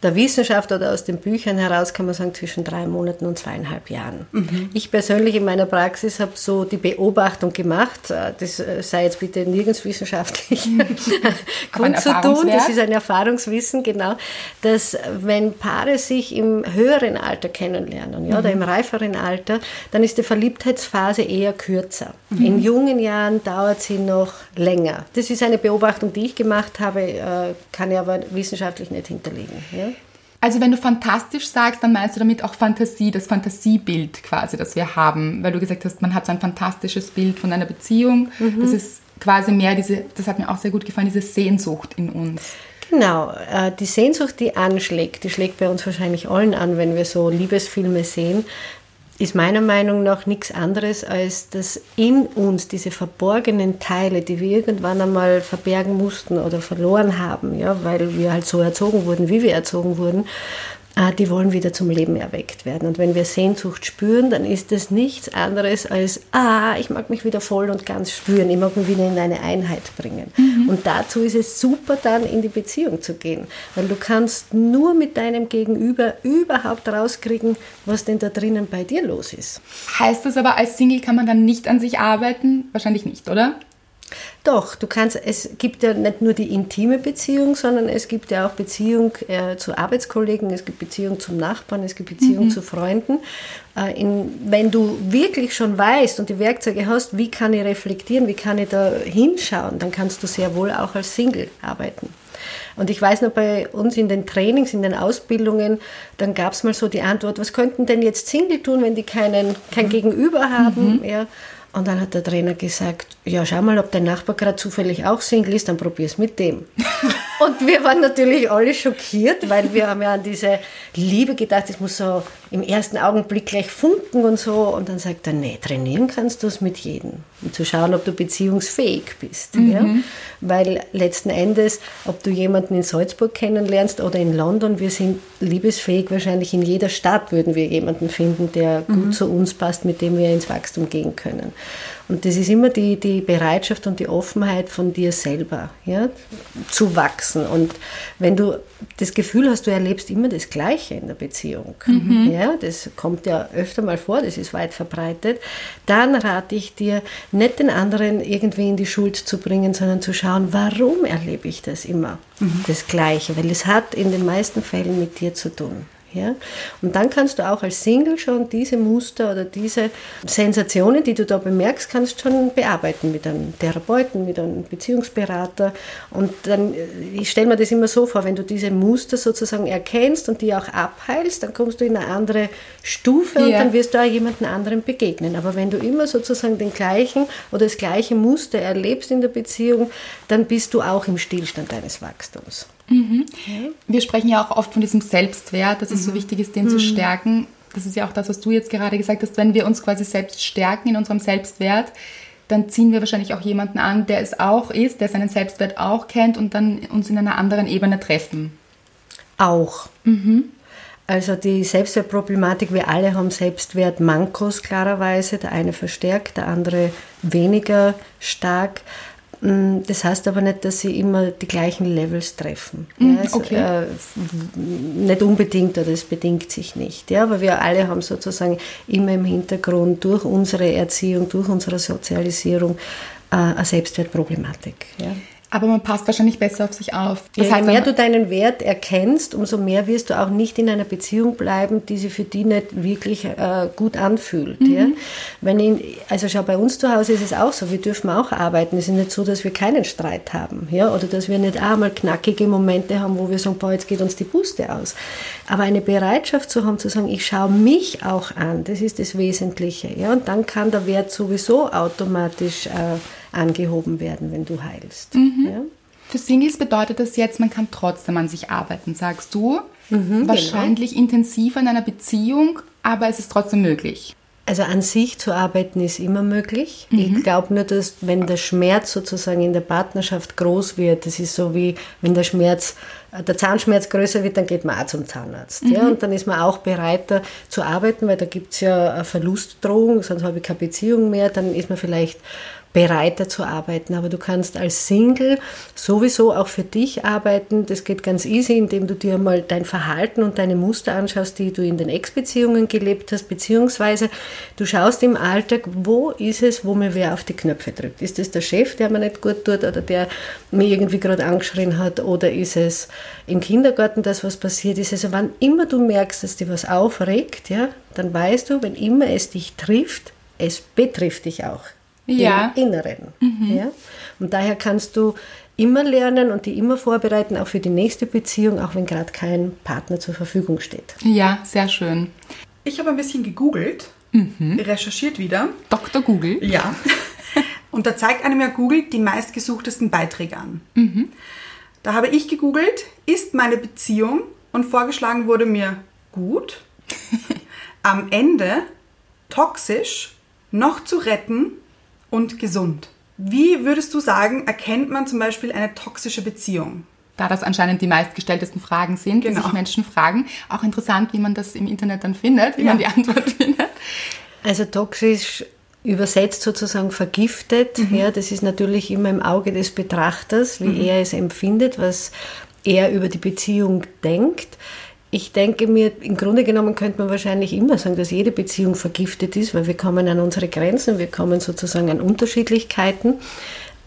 der Wissenschaft oder aus den Büchern heraus kann man sagen zwischen drei Monaten und zweieinhalb Jahren. Mhm. Ich persönlich in meiner Praxis habe so die Beobachtung gemacht, äh, das äh, sei jetzt bitte nirgends wissenschaftlich [LAUGHS] gut [LAUGHS] zu tun, das ist ein Erfahrungswissen, genau, dass wenn Paare sich im höheren Alter kennenlernen ja, mhm. oder im reiferen Alter, dann ist die Verliebtheitsphase eher kürzer. Mhm. In jungen Jahren dauert sie noch länger. Das ist eine Beobachtung, die ich gemacht habe, äh, kann ich aber wissenschaftlich nicht hinterlegen. Ja. Also wenn du fantastisch sagst, dann meinst du damit auch Fantasie, das Fantasiebild quasi, das wir haben, weil du gesagt hast, man hat so ein fantastisches Bild von einer Beziehung. Mhm. Das ist quasi mehr diese, das hat mir auch sehr gut gefallen, diese Sehnsucht in uns. Genau, äh, die Sehnsucht, die anschlägt, die schlägt bei uns wahrscheinlich allen an, wenn wir so Liebesfilme sehen, ist meiner Meinung nach nichts anderes, als dass in uns diese verborgenen Teile, die wir irgendwann einmal verbergen mussten oder verloren haben, ja, weil wir halt so erzogen wurden, wie wir erzogen wurden, die wollen wieder zum Leben erweckt werden. Und wenn wir Sehnsucht spüren, dann ist das nichts anderes als, ah, ich mag mich wieder voll und ganz spüren, ich mag mich wieder in eine Einheit bringen. Mhm. Und dazu ist es super, dann in die Beziehung zu gehen, weil du kannst nur mit deinem Gegenüber überhaupt rauskriegen, was denn da drinnen bei dir los ist. Heißt das aber, als Single kann man dann nicht an sich arbeiten? Wahrscheinlich nicht, oder? Doch, du kannst, es gibt ja nicht nur die intime Beziehung, sondern es gibt ja auch Beziehung äh, zu Arbeitskollegen, es gibt Beziehung zum Nachbarn, es gibt Beziehung mhm. zu Freunden. Äh, in, wenn du wirklich schon weißt und die Werkzeuge hast, wie kann ich reflektieren, wie kann ich da hinschauen, dann kannst du sehr wohl auch als Single arbeiten. Und ich weiß noch bei uns in den Trainings, in den Ausbildungen, dann gab es mal so die Antwort, was könnten denn jetzt Single tun, wenn die keinen, kein mhm. Gegenüber haben? Mhm. Ja. Und dann hat der Trainer gesagt, ja, schau mal, ob dein Nachbar gerade zufällig auch Single ist, dann probier's mit dem. [LAUGHS] und wir waren natürlich alle schockiert, weil wir haben ja an diese Liebe gedacht, es muss so im ersten Augenblick gleich funken und so. Und dann sagt er, nee, trainieren kannst du es mit jedem. Um zu schauen, ob du beziehungsfähig bist. Mhm. Ja? Weil letzten Endes, ob du jemanden in Salzburg kennenlernst oder in London, wir sind liebesfähig. Wahrscheinlich in jeder Stadt würden wir jemanden finden, der mhm. gut zu uns passt, mit dem wir ins Wachstum gehen können. Und das ist immer die, die Bereitschaft und die Offenheit von dir selber, ja, zu wachsen. Und wenn du das Gefühl hast, du erlebst immer das Gleiche in der Beziehung, mhm. ja, das kommt ja öfter mal vor, das ist weit verbreitet, dann rate ich dir, nicht den anderen irgendwie in die Schuld zu bringen, sondern zu schauen, warum erlebe ich das immer, mhm. das Gleiche, weil es hat in den meisten Fällen mit dir zu tun. Ja? Und dann kannst du auch als Single schon diese Muster oder diese Sensationen, die du da bemerkst, kannst schon bearbeiten mit einem Therapeuten, mit einem Beziehungsberater. Und dann, äh, ich stelle mir das immer so vor, wenn du diese Muster sozusagen erkennst und die auch abheilst, dann kommst du in eine andere Stufe und ja. dann wirst du auch jemandem anderen begegnen. Aber wenn du immer sozusagen den gleichen oder das gleiche Muster erlebst in der Beziehung, dann bist du auch im Stillstand deines Wachstums. Mhm. Wir sprechen ja auch oft von diesem Selbstwert, dass es so mhm. wichtig ist, den mhm. zu stärken. Das ist ja auch das, was du jetzt gerade gesagt hast. Wenn wir uns quasi selbst stärken in unserem Selbstwert, dann ziehen wir wahrscheinlich auch jemanden an, der es auch ist, der seinen Selbstwert auch kennt und dann uns in einer anderen Ebene treffen. Auch. Mhm. Also die Selbstwertproblematik, wir alle haben Selbstwertmankos klarerweise, der eine verstärkt, der andere weniger stark. Mm, das heißt aber nicht, dass sie immer die gleichen Levels treffen. Mm, ja, also, okay. äh, nicht unbedingt oder es bedingt sich nicht. Ja, aber wir alle haben sozusagen immer im Hintergrund durch unsere Erziehung, durch unsere Sozialisierung äh, eine Selbstwertproblematik. Ja. Aber man passt wahrscheinlich besser auf sich auf. Das Je heißt, mehr wenn- du deinen Wert erkennst, umso mehr wirst du auch nicht in einer Beziehung bleiben, die sich für dich nicht wirklich äh, gut anfühlt. Mhm. Ja? Wenn in, also schau, bei uns zu Hause ist es auch so, wir dürfen auch arbeiten. Es ist nicht so, dass wir keinen Streit haben ja? oder dass wir nicht einmal knackige Momente haben, wo wir sagen, boah, jetzt geht uns die Puste aus. Aber eine Bereitschaft zu haben, zu sagen, ich schaue mich auch an, das ist das Wesentliche. Ja? Und dann kann der Wert sowieso automatisch äh, angehoben werden, wenn du heilst. Mhm. Ja? Für Singles bedeutet das jetzt, man kann trotzdem an sich arbeiten, sagst du. Mhm, Wahrscheinlich intensiver in einer Beziehung, aber es ist trotzdem möglich. Also an sich zu arbeiten ist immer möglich. Ich glaube nur, dass wenn der Schmerz sozusagen in der Partnerschaft groß wird, das ist so wie wenn der Schmerz, äh, der Zahnschmerz größer wird, dann geht man auch zum Zahnarzt. Ja? Und dann ist man auch bereiter zu arbeiten, weil da gibt es ja eine Verlustdrohung, sonst habe ich keine Beziehung mehr, dann ist man vielleicht bereiter zu arbeiten. Aber du kannst als Single sowieso auch für dich arbeiten. Das geht ganz easy, indem du dir mal dein Verhalten und deine Muster anschaust, die du in den Ex-Beziehungen gelebt hast, beziehungsweise du schaust im Alltag, wo ist es, wo mir wer auf die Knöpfe drückt. Ist es der Chef, der mir nicht gut tut oder der mir irgendwie gerade angeschrien hat oder ist es im Kindergarten das, was passiert ist. Also wann immer du merkst, dass dir was aufregt, ja, dann weißt du, wenn immer es dich trifft, es betrifft dich auch Ja. im Inneren. Ja? Und daher kannst du immer lernen und die immer vorbereiten, auch für die nächste Beziehung, auch wenn gerade kein Partner zur Verfügung steht. Ja, sehr schön. Ich habe ein bisschen gegoogelt, Mhm. recherchiert wieder. Dr. Google. Ja. [LAUGHS] Und da zeigt einem ja Google die meistgesuchtesten Beiträge an. Da habe ich gegoogelt, ist meine Beziehung und vorgeschlagen wurde mir gut, [LAUGHS] am Ende toxisch, noch zu retten und gesund. Wie würdest du sagen, erkennt man zum Beispiel eine toxische Beziehung? Da das anscheinend die meistgestelltesten Fragen sind, die Genau. sich Menschen fragen. Auch interessant, wie man das im Internet dann findet, wie Ja. man die Antwort [LAUGHS] findet. Also toxisch übersetzt sozusagen vergiftet, ja, das ist natürlich immer im Auge des Betrachters, wie er es empfindet, was er über die Beziehung denkt. Ich denke mir, im Grunde genommen könnte man wahrscheinlich immer sagen, dass jede Beziehung vergiftet ist, weil wir kommen an unsere Grenzen, wir kommen sozusagen an Unterschiedlichkeiten.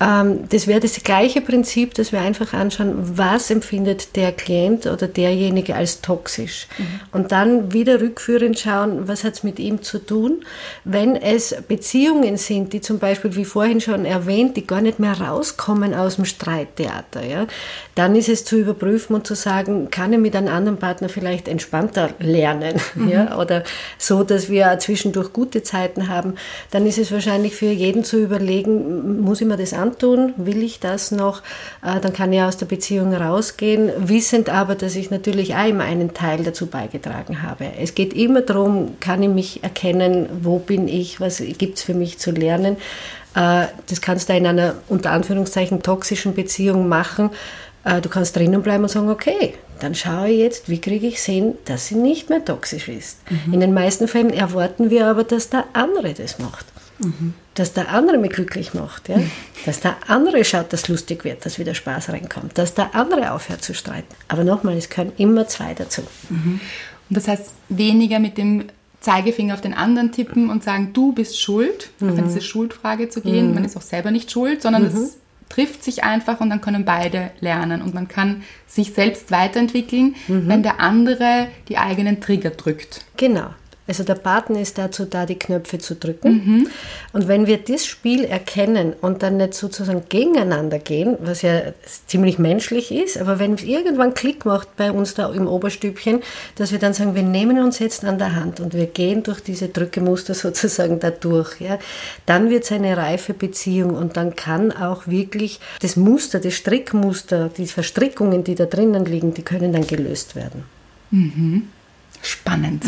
Ähm, Das wäre das gleiche Prinzip, dass wir einfach anschauen, was empfindet der Klient oder derjenige als toxisch. Und dann wieder rückführend schauen, was hat es mit ihm zu tun. Wenn es Beziehungen sind, die zum Beispiel, wie vorhin schon erwähnt, die gar nicht mehr rauskommen aus dem Streittheater, ja, dann ist es zu überprüfen und zu sagen, kann ich mit einem anderen Partner vielleicht entspannter lernen, ja, oder so, dass wir zwischendurch gute Zeiten haben, dann ist es wahrscheinlich für jeden zu überlegen, muss ich mir das antun, will ich das noch, Äh, dann kann ich aus der Beziehung rausgehen, wissend aber, dass ich natürlich auch immer einen Teil dazu beigetragen habe. Es geht immer darum, kann ich mich erkennen, wo bin ich, was gibt es für mich zu lernen. Äh, Das kannst du in einer unter Anführungszeichen toxischen Beziehung machen. Äh, Du kannst drinnen bleiben und sagen, okay, dann schaue ich jetzt, wie kriege ich hin, dass sie nicht mehr toxisch ist. In den meisten Fällen erwarten wir aber, dass der andere das macht. Dass der andere mich glücklich macht. Ja? [LAUGHS] Dass der andere schaut, dass lustig wird, dass wieder Spaß reinkommt. Dass der andere aufhört zu streiten. Aber nochmal, es können immer zwei dazu. Und das heißt, weniger mit dem Zeigefinger auf den anderen tippen und sagen, du bist schuld, auch in diese Schuldfrage zu gehen. Man ist auch selber nicht schuld, sondern es trifft sich einfach und dann können beide lernen. Und man kann sich selbst weiterentwickeln, wenn der andere die eigenen Trigger drückt. Genau. Also der Partner ist dazu da, die Knöpfe zu drücken. Und wenn wir das Spiel erkennen und dann nicht sozusagen gegeneinander gehen, was ja ziemlich menschlich ist, aber wenn es irgendwann Klick macht bei uns da im Oberstübchen, dass wir dann sagen, wir nehmen uns jetzt an der Hand und wir gehen durch diese Drückemuster [LAUGHS] sozusagen da durch, ja, dann wird es eine reife Beziehung und dann kann auch wirklich das Muster, das Strickmuster, die Verstrickungen, die da drinnen liegen, die können dann gelöst werden. Spannend.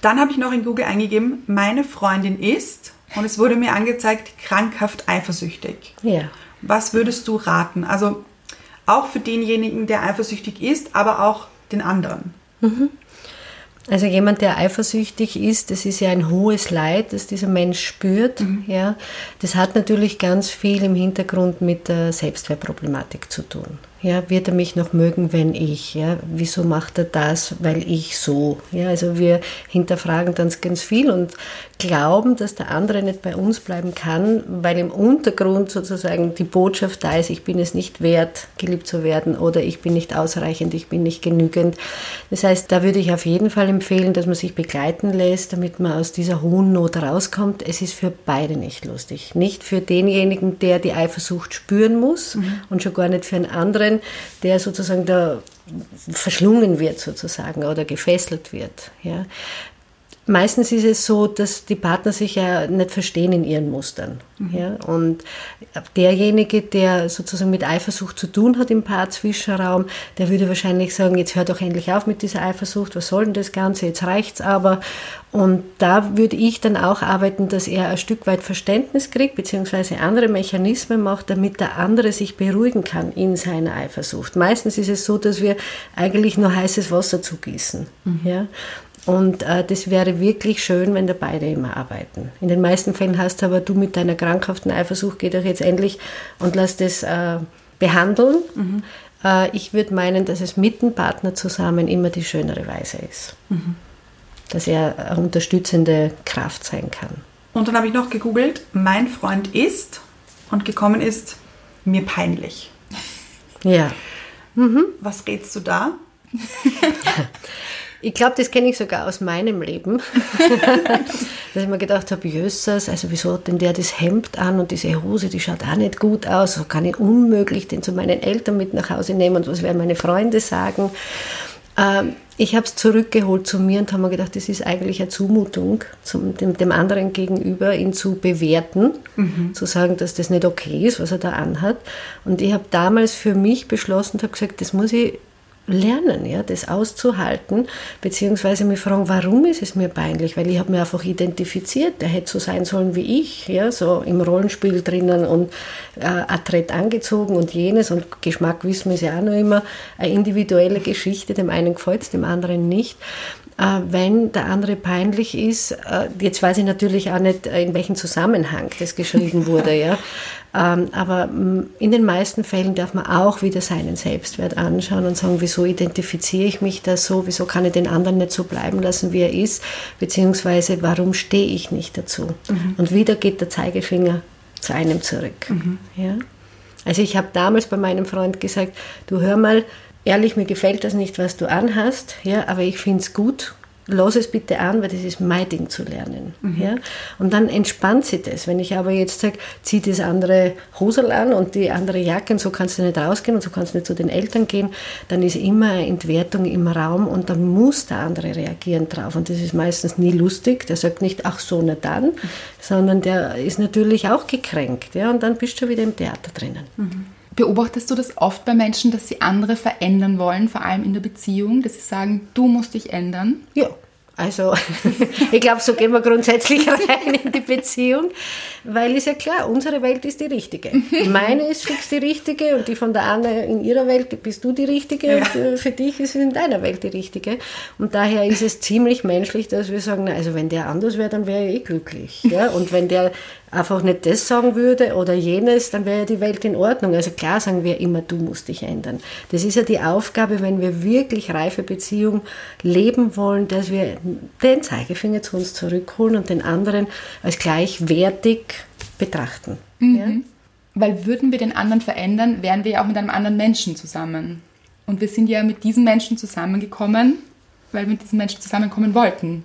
Dann habe ich noch in Google eingegeben, meine Freundin ist, und es wurde mir angezeigt, krankhaft eifersüchtig. Ja. Was würdest du raten? Also auch für denjenigen, der eifersüchtig ist, aber auch den anderen. Also jemand, der eifersüchtig ist, das ist ja ein hohes Leid, das dieser Mensch spürt. Ja, das hat natürlich ganz viel im Hintergrund mit der Selbstwertproblematik zu tun. Ja, wird er mich noch mögen, wenn ich? Ja, wieso macht er das, weil ich so? Ja, also wir hinterfragen dann ganz viel und glauben, dass der andere nicht bei uns bleiben kann, weil im Untergrund sozusagen die Botschaft da ist, ich bin es nicht wert, geliebt zu werden oder ich bin nicht ausreichend, ich bin nicht genügend. Das heißt, da würde ich auf jeden Fall empfehlen, dass man sich begleiten lässt, damit man aus dieser hohen Not rauskommt. Es ist für beide nicht lustig. Nicht für denjenigen, der die Eifersucht spüren muss mhm. und schon gar nicht für einen anderen, der sozusagen da verschlungen wird sozusagen oder gefesselt wird. Ja. Meistens ist es so, dass die Partner sich ja nicht verstehen in ihren Mustern. Mhm. Ja? Und derjenige, der sozusagen mit Eifersucht zu tun hat im Paar-Zwischenraum, der würde wahrscheinlich sagen, jetzt hör doch endlich auf mit dieser Eifersucht, was soll denn das Ganze, jetzt reicht's aber. Und da würde ich dann auch arbeiten, dass er ein Stück weit Verständnis kriegt, beziehungsweise andere Mechanismen macht, damit der andere sich beruhigen kann in seiner Eifersucht. Meistens ist es so, dass wir eigentlich nur heißes Wasser zugießen. Mhm. Ja? Und äh, das wäre wirklich schön, wenn da beide immer arbeiten. In den meisten Fällen hast du aber du mit deiner krankhaften Eifersucht, geh doch jetzt endlich und lass das äh, behandeln. Mhm. Äh, ich würde meinen, dass es mit dem Partner zusammen immer die schönere Weise ist. Mhm. Dass er eine unterstützende Kraft sein kann. Und dann habe ich noch gegoogelt, mein Freund ist und gekommen ist mir peinlich. Ja. Mhm. Was rätst du da? [LAUGHS] Ich glaube, das kenne ich sogar aus meinem Leben. [LAUGHS] dass ich mir gedacht habe, Jössers, also wieso hat denn der das Hemd an und diese Hose, die schaut auch nicht gut aus. So kann ich unmöglich den zu meinen Eltern mit nach Hause nehmen und was werden meine Freunde sagen. Ähm, ich habe es zurückgeholt zu mir und habe mir gedacht, das ist eigentlich eine Zumutung zum, dem, dem anderen gegenüber, ihn zu bewerten, mhm. zu sagen, dass das nicht okay ist, was er da anhat. Und ich habe damals für mich beschlossen und habe gesagt, das muss ich lernen, ja, das auszuhalten, beziehungsweise mich fragen, warum ist es mir peinlich? Weil ich habe mir einfach identifiziert, der hätte so sein sollen wie ich, ja, so im Rollenspiel drinnen und äh, adrett angezogen und jenes und Geschmack wissen wir ist ja auch noch immer eine individuelle Geschichte, dem einen gefällt es, dem anderen nicht. Äh, wenn der andere peinlich ist, äh, jetzt weiß ich natürlich auch nicht, in welchem Zusammenhang das geschrieben wurde, ja, [LAUGHS] ähm, aber mm, in den meisten Fällen darf man auch wieder seinen Selbstwert anschauen und sagen, wieso identifiziere ich mich da so, wieso kann ich den anderen nicht so bleiben lassen, wie er ist, beziehungsweise warum stehe ich nicht dazu. Mhm. Und wieder geht der Zeigefinger zu einem zurück. Mhm. Ja? Also ich habe damals bei meinem Freund gesagt, du hör mal, ehrlich, mir gefällt das nicht, was du anhast, ja, aber ich finde es gut lass es bitte an, weil das ist mein Ding zu lernen. Mhm. Ja? Und dann entspannt sich das. Wenn ich aber jetzt sage, zieh das andere Hosel an und die andere Jacke und so kannst du nicht rausgehen und so kannst du nicht zu den Eltern gehen, dann ist immer eine Entwertung im Raum und dann muss der andere reagieren drauf. Und das ist meistens nie lustig. Der sagt nicht, ach so, na dann, mhm. sondern der ist natürlich auch gekränkt. Ja? Und dann bist du wieder im Theater drinnen. Mhm. Beobachtest du das oft bei Menschen, dass sie andere verändern wollen, vor allem in der Beziehung, dass sie sagen, du musst dich ändern? Ja, also [LAUGHS] ich glaube, so gehen wir grundsätzlich [LAUGHS] rein in die Beziehung, weil ist ja klar, unsere Welt ist die richtige. Meine ist fix die richtige und die von der Anne in ihrer Welt bist du die richtige ja. und für dich ist es in deiner Welt die richtige. Und daher ist es ziemlich menschlich, dass wir sagen, na, also wenn der anders wäre, dann wäre ich eh glücklich. Ja? Und wenn der einfach nicht das sagen würde oder jenes, dann wäre ja die Welt in Ordnung. Also klar sagen wir immer, du musst dich ändern. Das ist ja die Aufgabe, wenn wir wirklich reife Beziehung leben wollen, dass wir den Zeigefinger zu uns zurückholen und den anderen als gleichwertig betrachten. Mhm. Ja? Weil würden wir den anderen verändern, wären wir ja auch mit einem anderen Menschen zusammen. Und wir sind ja mit diesem Menschen zusammengekommen, weil wir mit diesem Menschen zusammenkommen wollten.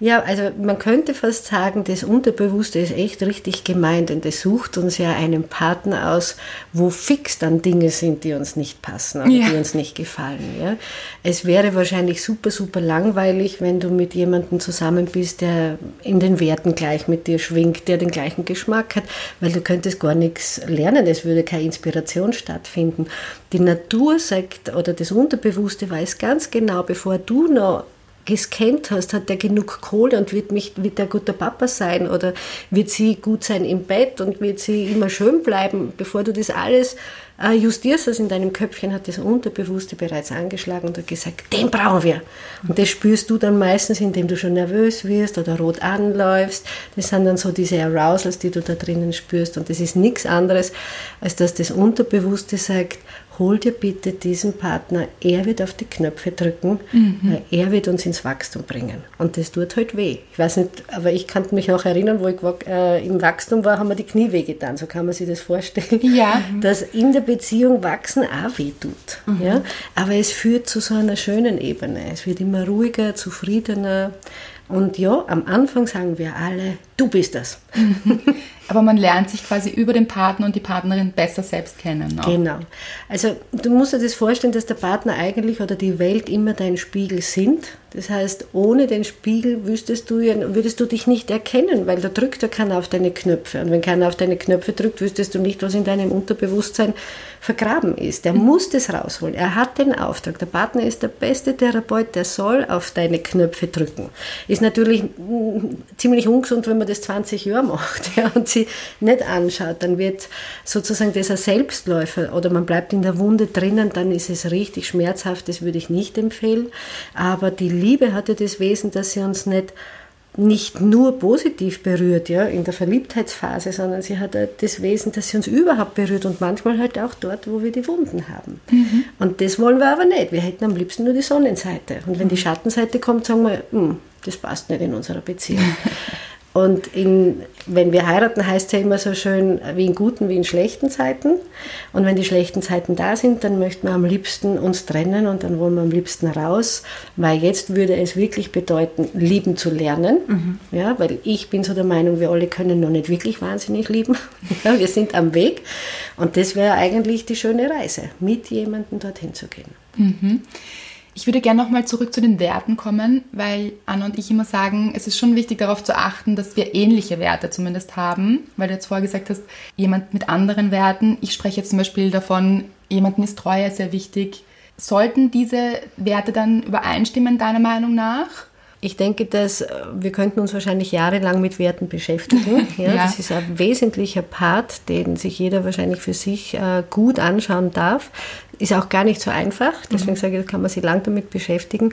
Ja, also man könnte fast sagen, das Unterbewusste ist echt richtig gemeint, denn das sucht uns ja einen Partner aus, wo fix dann Dinge sind, die uns nicht passen oder ja. die uns nicht gefallen. Ja? Es wäre wahrscheinlich super, super langweilig, wenn du mit jemandem zusammen bist, der in den Werten gleich mit dir schwingt, der den gleichen Geschmack hat, weil du könntest gar nichts lernen, es würde keine Inspiration stattfinden. Die Natur sagt, oder das Unterbewusste weiß ganz genau, bevor du noch gescannt hast, hat der genug Kohle und wird, mich, wird der guter Papa sein oder wird sie gut sein im Bett und wird sie immer schön bleiben, bevor du das alles äh, justierst, also in deinem Köpfchen hat das Unterbewusste bereits angeschlagen und hat gesagt, den brauchen wir. Und das spürst du dann meistens, indem du schon nervös wirst oder rot anläufst. Das sind dann so diese Arousals, die du da drinnen spürst und das ist nichts anderes, als dass das Unterbewusste sagt, hol dir bitte diesen Partner, er wird auf die Knöpfe drücken, weil er wird uns ins Wachstum bringen. Und das tut halt weh. Ich weiß nicht, aber ich kann mich noch erinnern, wo ich äh, im Wachstum war, haben wir die Knie wehgetan. So kann man sich das vorstellen. [LAUGHS] Ja. [LAUGHS] Dass in der Beziehung wachsen auch weh tut. Ja? Aber es führt zu so einer schönen Ebene. Es wird immer ruhiger, zufriedener. Und ja, am Anfang sagen wir alle, du bist das. [LAUGHS] Aber man lernt sich quasi über den Partner und die Partnerin besser selbst kennen. Ne? Genau. Also du musst dir das vorstellen, dass der Partner eigentlich oder die Welt immer dein Spiegel sind. Das heißt, ohne den Spiegel du, würdest du dich nicht erkennen, weil da drückt ja keiner auf deine Knöpfe. Und wenn keiner auf deine Knöpfe drückt, wüsstest du nicht, was in deinem Unterbewusstsein vergraben ist. Der muss das rausholen. Er hat den Auftrag. Der Partner ist der beste Therapeut, der soll auf deine Knöpfe drücken. Ist natürlich mm, ziemlich ungesund, wenn man das 20 Jahre macht [LAUGHS] ja, und sie nicht anschaut. Dann wird sozusagen dieser Selbstläufer oder man bleibt in der Wunde drinnen, dann ist es richtig schmerzhaft. Das würde ich nicht empfehlen. Aber die Liebe hat ja das Wesen, dass sie uns nicht nicht nur positiv berührt, ja, in der Verliebtheitsphase, sondern sie hat das Wesen, dass sie uns überhaupt berührt und manchmal halt auch dort, wo wir die Wunden haben. Mhm. Und das wollen wir aber nicht. Wir hätten am liebsten nur die Sonnenseite. Und wenn die Schattenseite kommt, sagen wir, hm, das passt nicht in unserer Beziehung. [LAUGHS] Und in, wenn wir heiraten, heißt es ja immer so schön, wie in guten wie in schlechten Zeiten. Und wenn die schlechten Zeiten da sind, dann möchten wir am liebsten uns trennen und dann wollen wir am liebsten raus, weil jetzt würde es wirklich bedeuten, lieben zu lernen. Mhm. Ja, weil ich bin so der Meinung, wir alle können noch nicht wirklich wahnsinnig lieben. [LAUGHS] Ja, wir sind am Weg. Und das wäre eigentlich die schöne Reise, mit jemandem dorthin zu gehen. Mhm. Ich würde gerne nochmal zurück zu den Werten kommen, weil Anna und ich immer sagen, es ist schon wichtig darauf zu achten, dass wir ähnliche Werte zumindest haben, weil du jetzt vorher gesagt hast, jemand mit anderen Werten. Ich spreche jetzt zum Beispiel davon, jemandem ist Treue sehr wichtig. Sollten diese Werte dann übereinstimmen, deiner Meinung nach? Ich denke, dass äh, wir könnten uns wahrscheinlich jahrelang mit Werten beschäftigen. [LAUGHS] Ja, ja. Das ist ein wesentlicher Part, den sich jeder wahrscheinlich für sich äh, gut anschauen darf. Ist auch gar nicht so einfach, deswegen mhm. sage ich, da kann man sich lang damit beschäftigen.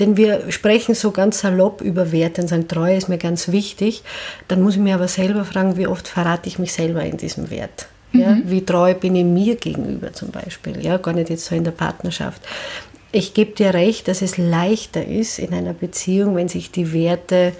Denn wir sprechen so ganz salopp über Werte und sagen, Treue ist mir ganz wichtig. Dann muss ich mir aber selber fragen, wie oft verrate ich mich selber in diesem Wert? Ja, mhm. Wie treu bin ich mir gegenüber zum Beispiel? Ja, gar nicht jetzt so in der Partnerschaft. Ich gebe dir recht, dass es leichter ist in einer Beziehung, wenn sich die Werte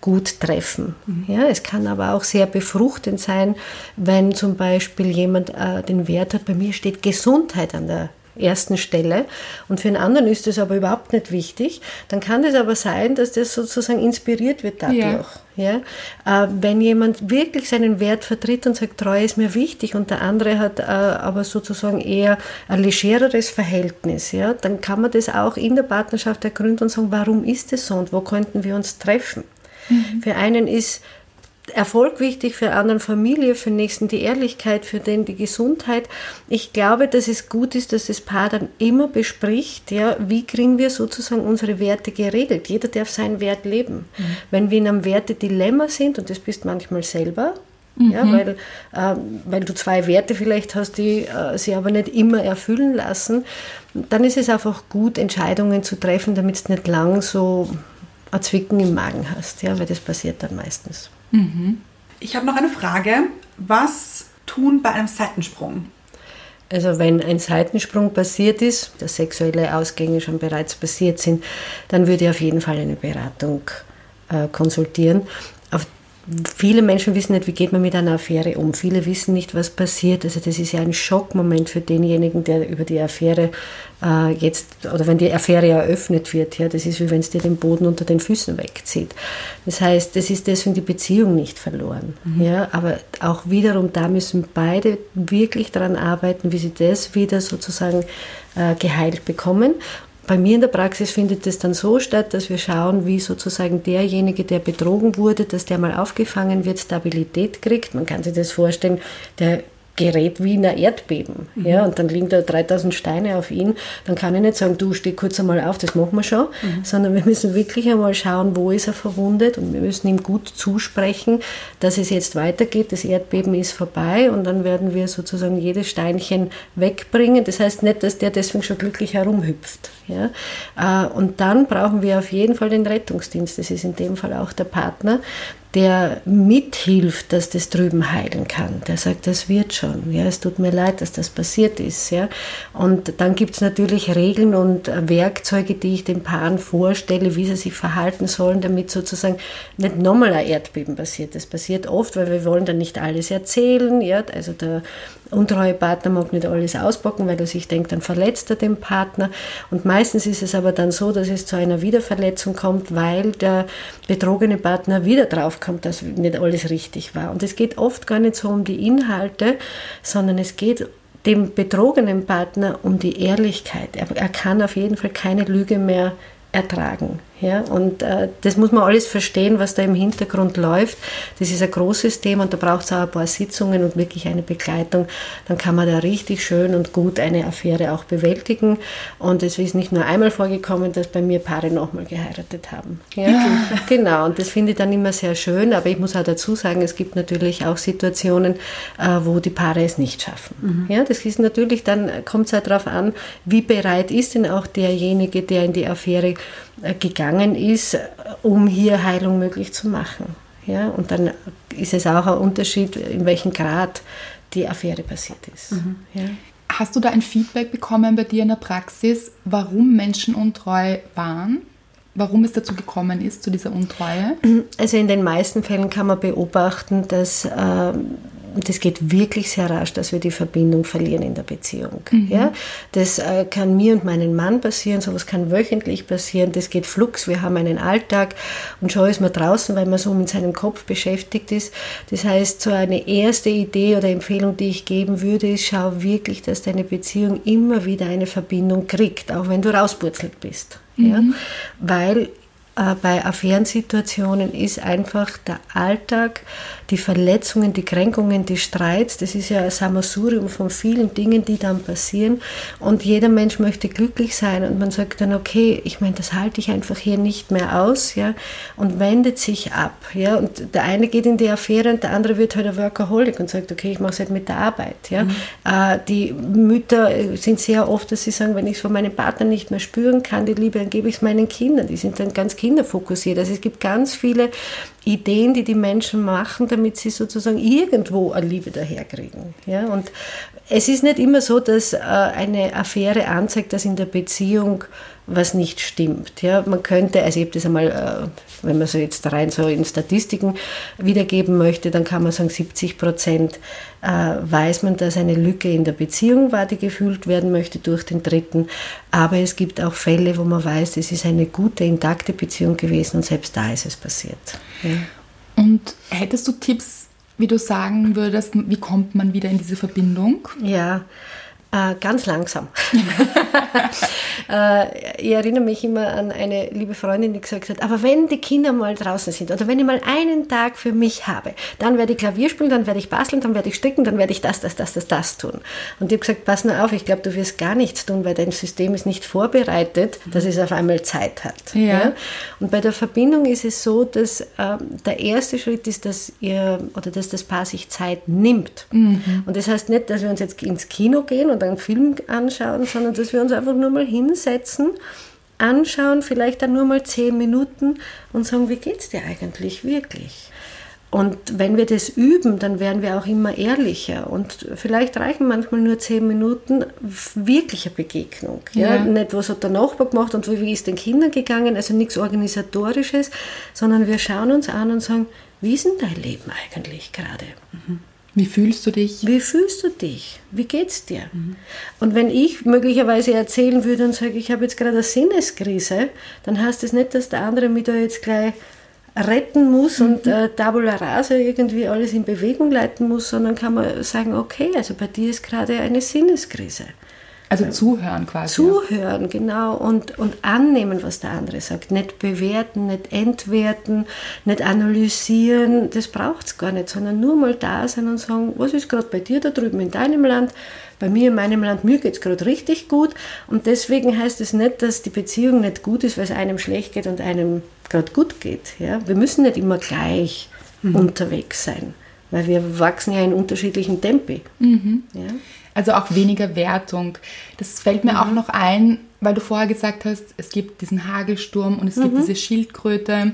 gut treffen. Mhm. Ja, es kann aber auch sehr befruchtend sein, wenn zum Beispiel jemand äh, den Wert hat, bei mir steht Gesundheit an der ersten Stelle und für einen anderen ist das aber überhaupt nicht wichtig, dann kann es aber sein, dass das sozusagen inspiriert wird dadurch. Ja. ja? Äh, wenn jemand wirklich seinen Wert vertritt und sagt, Treue ist mir wichtig und der andere hat äh, aber sozusagen eher ein legereres Verhältnis, ja, dann kann man das auch in der Partnerschaft ergründen und sagen, warum ist das so und wo könnten wir uns treffen? Mhm. Für einen ist Erfolg wichtig, für anderen Familie, für den nächsten die Ehrlichkeit, für den die Gesundheit. Ich glaube, dass es gut ist, dass das Paar dann immer bespricht, ja, wie kriegen wir sozusagen unsere Werte geregelt. Jeder darf seinen Wert leben. Mhm. Wenn wir in einem Wertedilemma sind, und das bist manchmal selber, mhm. ja, weil, äh, weil du zwei Werte vielleicht hast, die äh, sie aber nicht immer erfüllen lassen, dann ist es einfach gut, Entscheidungen zu treffen, damit es nicht lang so ein Zwicken im Magen hast, ja, weil das passiert dann meistens. Mhm. Ich habe noch eine Frage. Was tun bei einem Seitensprung? Also wenn ein Seitensprung passiert ist, dass sexuelle Ausgänge schon bereits passiert sind, dann würde ich auf jeden Fall eine Beratung äh, konsultieren. Viele Menschen wissen nicht, wie geht man mit einer Affäre um. Viele wissen nicht, was passiert. Also das ist ja ein Schockmoment für denjenigen, der über die Affäre äh, jetzt, oder wenn die Affäre eröffnet wird. Ja, das ist wie wenn es dir den Boden unter den Füßen wegzieht. Das heißt, das ist deswegen die Beziehung nicht verloren. Mhm. Ja, aber auch wiederum, da müssen beide wirklich daran arbeiten, wie sie das wieder sozusagen äh, geheilt bekommen. Bei mir in der Praxis findet es dann so statt, dass wir schauen, wie sozusagen derjenige, der betrogen wurde, dass der mal aufgefangen wird, Stabilität kriegt. Man kann sich das vorstellen, der gerät wie in ein Erdbeben. Mhm. Ja, und dann liegen da 3000 Steine auf ihn. Dann kann ich nicht sagen, du steh kurz einmal auf, das machen wir schon, mhm. sondern wir müssen wirklich einmal schauen, wo ist er verwundet und wir müssen ihm gut zusprechen, dass es jetzt weitergeht, das Erdbeben ist vorbei und dann werden wir sozusagen jedes Steinchen wegbringen. Das heißt nicht, dass der deswegen schon glücklich herumhüpft. Ja? Äh, und dann brauchen wir auf jeden Fall den Rettungsdienst. Das ist in dem Fall auch der Partner, der mithilft, dass das drüben heilen kann. Der sagt, das wird schon. Ja, es tut mir leid, dass das passiert ist. Ja. Und dann gibt es natürlich Regeln und Werkzeuge, die ich den Paaren vorstelle, wie sie sich verhalten sollen, damit sozusagen nicht nochmal ein Erdbeben passiert. Das passiert oft, weil wir wollen dann nicht alles erzählen. Ja. Also der untreue Partner mag nicht alles auspacken, weil er sich denkt, dann verletzt er den Partner. Und meistens ist es aber dann so, dass es zu einer Wiederverletzung kommt, weil der betrogene Partner wieder draufkommt, dass nicht alles richtig war. Und es geht oft gar nicht so um die Inhalte, sondern es geht dem betrogenen Partner um die Ehrlichkeit. Er, er kann auf jeden Fall keine Lüge mehr ertragen. Ja, und äh, das muss man alles verstehen, was da im Hintergrund läuft. Das ist ein großes Thema und da braucht es auch ein paar Sitzungen und wirklich eine Begleitung. Dann kann man da richtig schön und gut eine Affäre auch bewältigen. Und es ist nicht nur einmal vorgekommen, dass bei mir Paare nochmal geheiratet haben. Ja, [LAUGHS] genau. Und das finde ich dann immer sehr schön. Aber ich muss auch dazu sagen, es gibt natürlich auch Situationen, äh, wo die Paare es nicht schaffen. Mhm. Ja, das ist natürlich dann, kommt es halt darauf an, wie bereit ist denn auch derjenige, der in die Affäre äh, gegangen ist, um hier Heilung möglich zu machen. Ja, und dann ist es auch ein Unterschied, in welchem Grad die Affäre passiert ist. Mhm. Ja. Hast du da ein Feedback bekommen bei dir in der Praxis, warum Menschen untreu waren? Warum es dazu gekommen ist, zu dieser Untreue? Also in den meisten Fällen kann man beobachten, dass das geht wirklich sehr rasch, dass wir die Verbindung verlieren in der Beziehung. Mhm. Ja? Das äh, kann mir und meinem Mann passieren, sowas kann wöchentlich passieren, das geht flugs, wir haben einen Alltag und schon ist man draußen, weil man so mit seinem Kopf beschäftigt ist. Das heißt, so eine erste Idee oder Empfehlung, die ich geben würde, ist, schau wirklich, dass deine Beziehung immer wieder eine Verbindung kriegt, auch wenn du rauspurzelt bist. Mhm. Ja? Weil äh, bei Affärensituationen ist einfach der Alltag, die Verletzungen, die Kränkungen, die Streits, das ist ja ein Sammelsurium von vielen Dingen, die dann passieren. Und jeder Mensch möchte glücklich sein und man sagt dann, okay, ich meine, das halte ich einfach hier nicht mehr aus, ja, und wendet sich ab, ja. Und der eine geht in die Affäre und der andere wird halt ein Workaholic und sagt, okay, ich mache es halt mit der Arbeit, ja. Mhm. Äh, die Mütter sind sehr oft, dass sie sagen, wenn ich es von meinem Partner nicht mehr spüren kann, die Liebe, dann gebe ich es meinen Kindern. Die sind dann ganz kinderfokussiert. Also es gibt ganz viele Ideen, die die Menschen machen, damit sie sozusagen irgendwo eine Liebe daherkriegen. Ja? Und es ist nicht immer so, dass äh, eine Affäre anzeigt, dass in der Beziehung was nicht stimmt. Ja, man könnte, also ich habe das einmal, äh, wenn man so jetzt rein so in Statistiken wiedergeben möchte, dann kann man sagen, 70 Prozent äh, weiß man, dass eine Lücke in der Beziehung war, die gefüllt werden möchte durch den Dritten. Aber es gibt auch Fälle, wo man weiß, es ist eine gute, intakte Beziehung gewesen und selbst da ist es passiert. Und hättest du Tipps, wie du sagen würdest, wie kommt man wieder in diese Verbindung? Ja, äh, ganz langsam. [LAUGHS] äh, ich erinnere mich immer an eine liebe Freundin, die gesagt hat, aber wenn die Kinder mal draußen sind oder wenn ich mal einen Tag für mich habe, dann werde ich Klavier spielen, dann werde ich basteln, dann werde ich stricken, dann werde ich das, das, das, das, das tun. Und ich habe gesagt, pass nur auf, ich glaube, du wirst gar nichts tun, weil dein System ist nicht vorbereitet, dass es auf einmal Zeit hat. Ja. ja? Und bei der Verbindung ist es so, dass äh, der erste Schritt ist, dass ihr oder dass das Paar sich Zeit nimmt. Mhm. Und das heißt nicht, dass wir uns jetzt ins Kino gehen und und einen Film anschauen, sondern dass wir uns einfach nur mal hinsetzen, anschauen, vielleicht dann nur mal zehn Minuten und sagen, wie geht es dir eigentlich wirklich? Und wenn wir das üben, dann werden wir auch immer ehrlicher. Und vielleicht reichen manchmal nur zehn Minuten wirklicher Begegnung. Ja. ja. Nicht, was hat der Nachbar gemacht und wie ist den Kindern gegangen, also nichts Organisatorisches, sondern wir schauen uns an und sagen, wie ist denn dein Leben eigentlich gerade? Mhm. Wie fühlst du dich? Wie fühlst du dich? Wie geht's dir? Mhm. Und wenn ich möglicherweise erzählen würde und sage, ich habe jetzt gerade eine Sinneskrise, dann heißt das nicht, dass der andere mich da jetzt gleich retten muss mhm. und äh, tabula rasa irgendwie alles in Bewegung leiten muss, sondern kann man sagen, okay, also bei dir ist gerade eine Sinneskrise. Also zuhören quasi. Zuhören, genau. Und, und annehmen, was der andere sagt. Nicht bewerten, nicht entwerten, nicht analysieren. Das braucht es gar nicht, sondern nur mal da sein und sagen, was ist gerade bei dir da drüben in deinem Land? Bei mir in meinem Land, mir geht es gerade richtig gut. Und deswegen heißt es nicht, dass die Beziehung nicht gut ist, weil es einem schlecht geht und einem gerade gut geht. Ja? Wir müssen nicht immer gleich mhm. unterwegs sein, weil wir wachsen ja in unterschiedlichen Tempi. Mhm. Ja? Also auch weniger Wertung. Das fällt mir mhm. auch noch ein, weil du vorher gesagt hast, es gibt diesen Hagelsturm und es Mhm. gibt diese Schildkröte.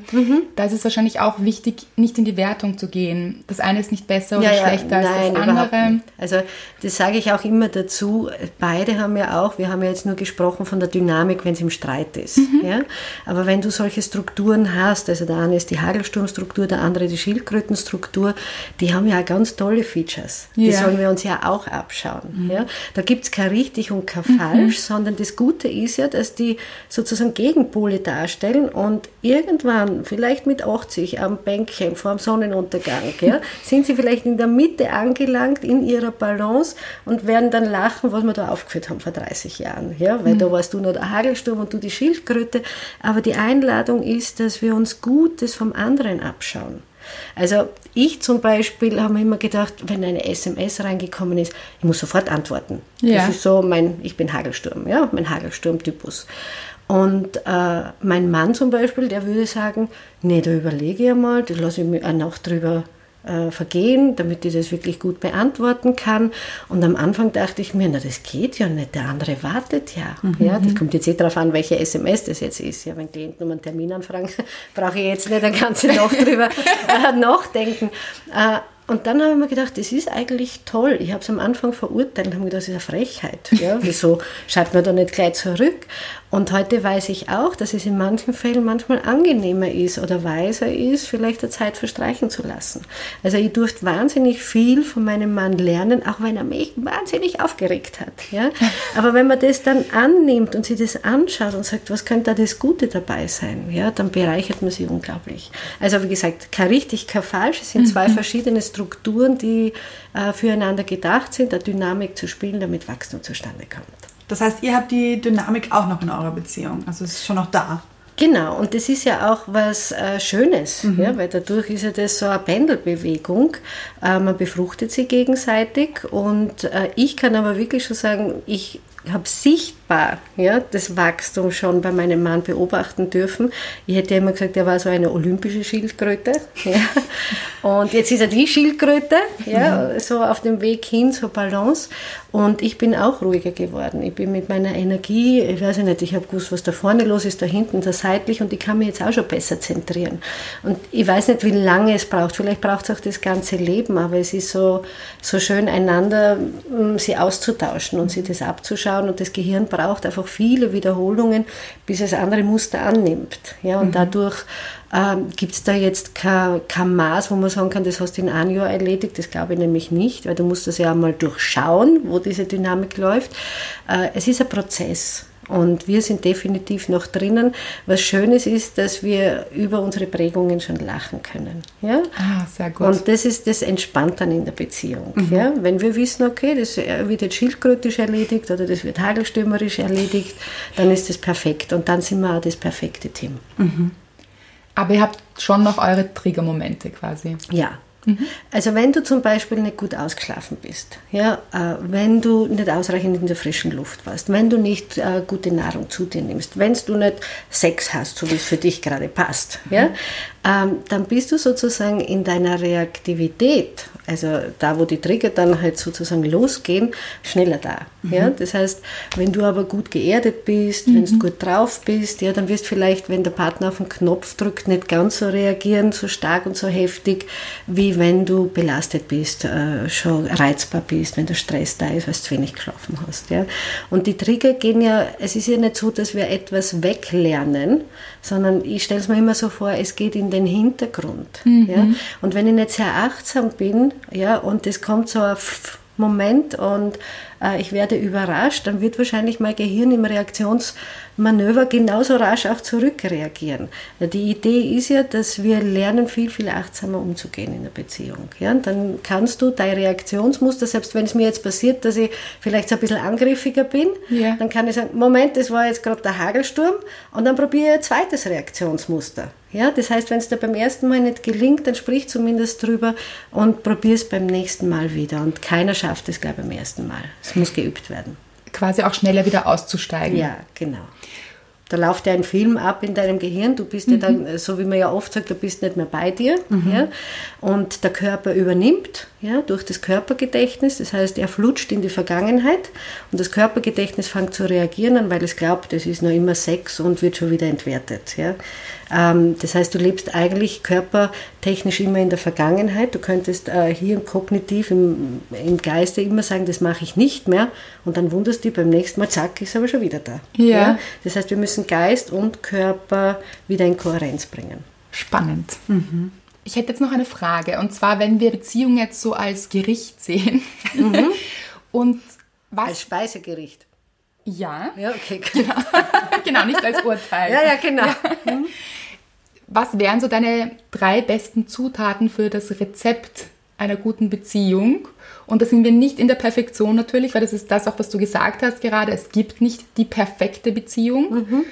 Da ist es wahrscheinlich auch wichtig, nicht in die Wertung zu gehen. Das eine ist nicht besser oder schlechter als das andere. Also das sage ich auch immer dazu. Beide haben ja auch, wir haben ja jetzt nur gesprochen von der Dynamik, wenn es im Streit ist. Mhm. Ja? Aber wenn du solche Strukturen hast, also der eine ist die Hagelsturmstruktur, der andere die Schildkrötenstruktur, die haben ja auch ganz tolle Features. Die Ja. sollen wir uns ja auch abschauen. Ja? Da gibt es kein richtig und kein falsch, sondern das Gute ist ja, dass die sozusagen Gegenpole darstellen und irgendwann, vielleicht mit 80 am Bänkchen vor dem Sonnenuntergang, ja, [LAUGHS] sind sie vielleicht in der Mitte angelangt in ihrer Balance und werden dann lachen, was wir da aufgeführt haben vor 30 Jahren. Ja? Weil da warst du nur der Hagelsturm und du die Schildkröte. Aber die Einladung ist, dass wir uns Gutes vom anderen abschauen. Also ich zum Beispiel habe mir immer gedacht, wenn eine SMS reingekommen ist, ich muss sofort antworten. Ja. Das ist so mein, ich bin Hagelsturm, ja, mein Hagelsturm-Typus. Und äh, mein Mann zum Beispiel, der würde sagen, nee, da überlege ich mal, da lasse ich mir eine Nacht drüber äh, vergehen, damit ich das wirklich gut beantworten kann. Und am Anfang dachte ich mir, na das geht ja nicht, der andere wartet ja. ja das kommt jetzt eh darauf an, welche SMS das jetzt ist. Ja, wenn Klienten um einen Termin anfragen, [LAUGHS] brauche ich jetzt nicht eine ganze Nacht drüber äh, nachdenken. Äh, und dann habe ich mir gedacht, das ist eigentlich toll. Ich habe es am Anfang verurteilt und habe mir gedacht, das ist eine Frechheit. Ja, wieso schreibt man da nicht gleich zurück? Und heute weiß ich auch, dass es in manchen Fällen manchmal angenehmer ist oder weiser ist, vielleicht der Zeit verstreichen zu lassen. Also ich durfte wahnsinnig viel von meinem Mann lernen, auch wenn er mich wahnsinnig aufgeregt hat. Ja? [LAUGHS] Aber wenn man das dann annimmt und sich das anschaut und sagt, was könnte da das Gute dabei sein, ja, dann bereichert man sich unglaublich. Also wie gesagt, kein richtig, kein falsch. Es sind zwei verschiedene Strukturen, die äh, füreinander gedacht sind, der Dynamik zu spielen, damit Wachstum zustande kommt. Das heißt, ihr habt die Dynamik auch noch in eurer Beziehung. Also es ist schon noch da. Genau, und das ist ja auch was äh, Schönes, ja, weil dadurch ist ja das so eine Pendelbewegung. Äh, man befruchtet sie gegenseitig und äh, ich kann aber wirklich schon sagen, ich habe sichtbar ja, das Wachstum schon bei meinem Mann beobachten dürfen. Ich hätte ja immer gesagt, er war so eine olympische Schildkröte. [LAUGHS] Ja. Und jetzt ist er die Schildkröte, ja, so auf dem Weg hin zur Balance. Und ich bin auch ruhiger geworden. Ich bin mit meiner Energie, ich weiß nicht, ich habe gewusst, was da vorne los ist, da hinten, da seitlich und ich kann mich jetzt auch schon besser zentrieren. Und ich weiß nicht, wie lange es braucht. Vielleicht braucht es auch das ganze Leben, aber es ist so, so schön, einander mm, sie auszutauschen und sich das abzuschauen. Und das Gehirn braucht einfach viele Wiederholungen, bis es andere Muster annimmt. Ja, und dadurch ähm, gibt es da jetzt kein, kein Maß, wo man sagen kann, das hast du in einem Jahr erledigt. Das glaube ich nämlich nicht, weil du musst das ja einmal durchschauen, wo diese Dynamik läuft. Äh, es ist ein Prozess. Und wir sind definitiv noch drinnen. Was Schönes ist, dass wir über unsere Prägungen schon lachen können. Ja? Ah, sehr gut. Und das ist das entspannt dann in der Beziehung. Ja? Wenn wir wissen, okay, das wird jetzt schildkrötisch erledigt oder das wird hagelstürmerisch erledigt, dann ist das perfekt. Und dann sind wir auch das perfekte Team. Aber ihr habt schon noch eure Triggermomente quasi. Ja. Also wenn du zum Beispiel nicht gut ausgeschlafen bist, ja, äh, wenn du nicht ausreichend in der frischen Luft warst, wenn du nicht äh, gute Nahrung zu dir nimmst, wenn du nicht Sex hast, so wie es für dich gerade passt, ja, ähm, dann bist du sozusagen in deiner Reaktivität, also da, wo die Trigger dann halt sozusagen losgehen, schneller da. Ja? Das heißt, wenn du aber gut geerdet bist, wenn du gut drauf bist, ja, dann wirst vielleicht, wenn der Partner auf den Knopf drückt, nicht ganz so reagieren, so stark und so heftig, wie wenn du belastet bist, äh, schon reizbar bist, wenn der Stress da ist, weil du zu wenig geschlafen hast. Ja? Und die Trigger gehen ja, es ist ja nicht so, dass wir etwas weglernen, sondern ich stelle es mir immer so vor, es geht in den Hintergrund. Ja? Und wenn ich nicht sehr achtsam bin, ja, und es kommt so ein Pff- Moment und äh, ich werde überrascht, dann wird wahrscheinlich mein Gehirn im Reaktionsmanöver genauso rasch auch zurückreagieren. Die Idee ist ja, dass wir lernen, viel, viel achtsamer umzugehen in der Beziehung. Ja? Und dann kannst du dein Reaktionsmuster, selbst wenn es mir jetzt passiert, dass ich vielleicht so ein bisschen angriffiger bin, Ja. dann kann ich sagen, Moment, das war jetzt gerade der Hagelsturm und dann probiere ich ein zweites Reaktionsmuster. Ja, das heißt, wenn es dir beim ersten Mal nicht gelingt, dann sprich zumindest drüber und probier es beim nächsten Mal wieder. Und keiner schafft es gleich beim ersten Mal. Es muss geübt werden. Quasi auch schneller wieder auszusteigen. Ja, genau. Da läuft ja ein Film ab in deinem Gehirn. Du bist ja dann, so wie man ja oft sagt, du bist nicht mehr bei dir. Ja? Und der Körper übernimmt ja, durch das Körpergedächtnis. Das heißt, er flutscht in die Vergangenheit und das Körpergedächtnis fängt zu reagieren an, weil es glaubt, es ist noch immer Sex und wird schon wieder entwertet. Ja. Ähm, das heißt, du lebst eigentlich körpertechnisch immer in der Vergangenheit. Du könntest äh, hier kognitiv im, im Geiste immer sagen, das mache ich nicht mehr und dann wunderst du beim nächsten Mal, zack, ist aber schon wieder da. Ja. ja. Das heißt, wir müssen Geist und Körper wieder in Kohärenz bringen. Spannend. Mhm. Ich hätte jetzt noch eine Frage. Und zwar, wenn wir Beziehung jetzt so als Gericht sehen. Mhm. [LAUGHS] und was. Als Speisegericht. Ja. Ja, okay. Genau, [LAUGHS] genau nicht als Urteil. Ja, ja, genau. Mhm. Was wären so deine drei besten Zutaten für das Rezept einer guten Beziehung? Und da sind wir nicht in der Perfektion natürlich, weil das ist das auch, was du gesagt hast gerade. Es gibt nicht die perfekte Beziehung. Mhm.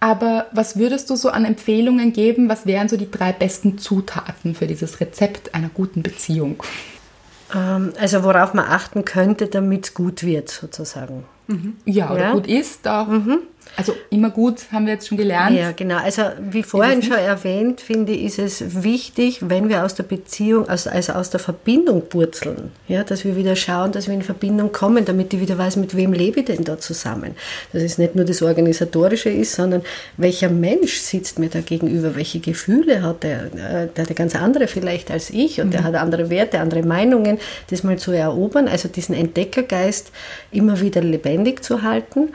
Aber was würdest du so an Empfehlungen geben? Was wären so die drei besten Zutaten für dieses Rezept einer guten Beziehung? Ähm, also worauf man achten könnte, damit es gut wird, sozusagen. Mhm. Ja, oder ja? gut ist auch. Mhm. Also immer gut, haben wir jetzt schon gelernt. Ja, genau. Also wie vorhin schon erwähnt, finde ich, ist es wichtig, wenn wir aus der Beziehung, also, also aus der Verbindung purzeln, ja, dass wir wieder schauen, dass wir in Verbindung kommen, damit ich wieder weiß, mit wem lebe ich denn da zusammen. Dass es nicht nur das Organisatorische ist, sondern welcher Mensch sitzt mir da gegenüber, welche Gefühle hat er, äh, der hat ganz andere vielleicht als ich und mhm. der hat andere Werte, andere Meinungen, das mal zu erobern, also diesen Entdeckergeist immer wieder lebendig zu halten.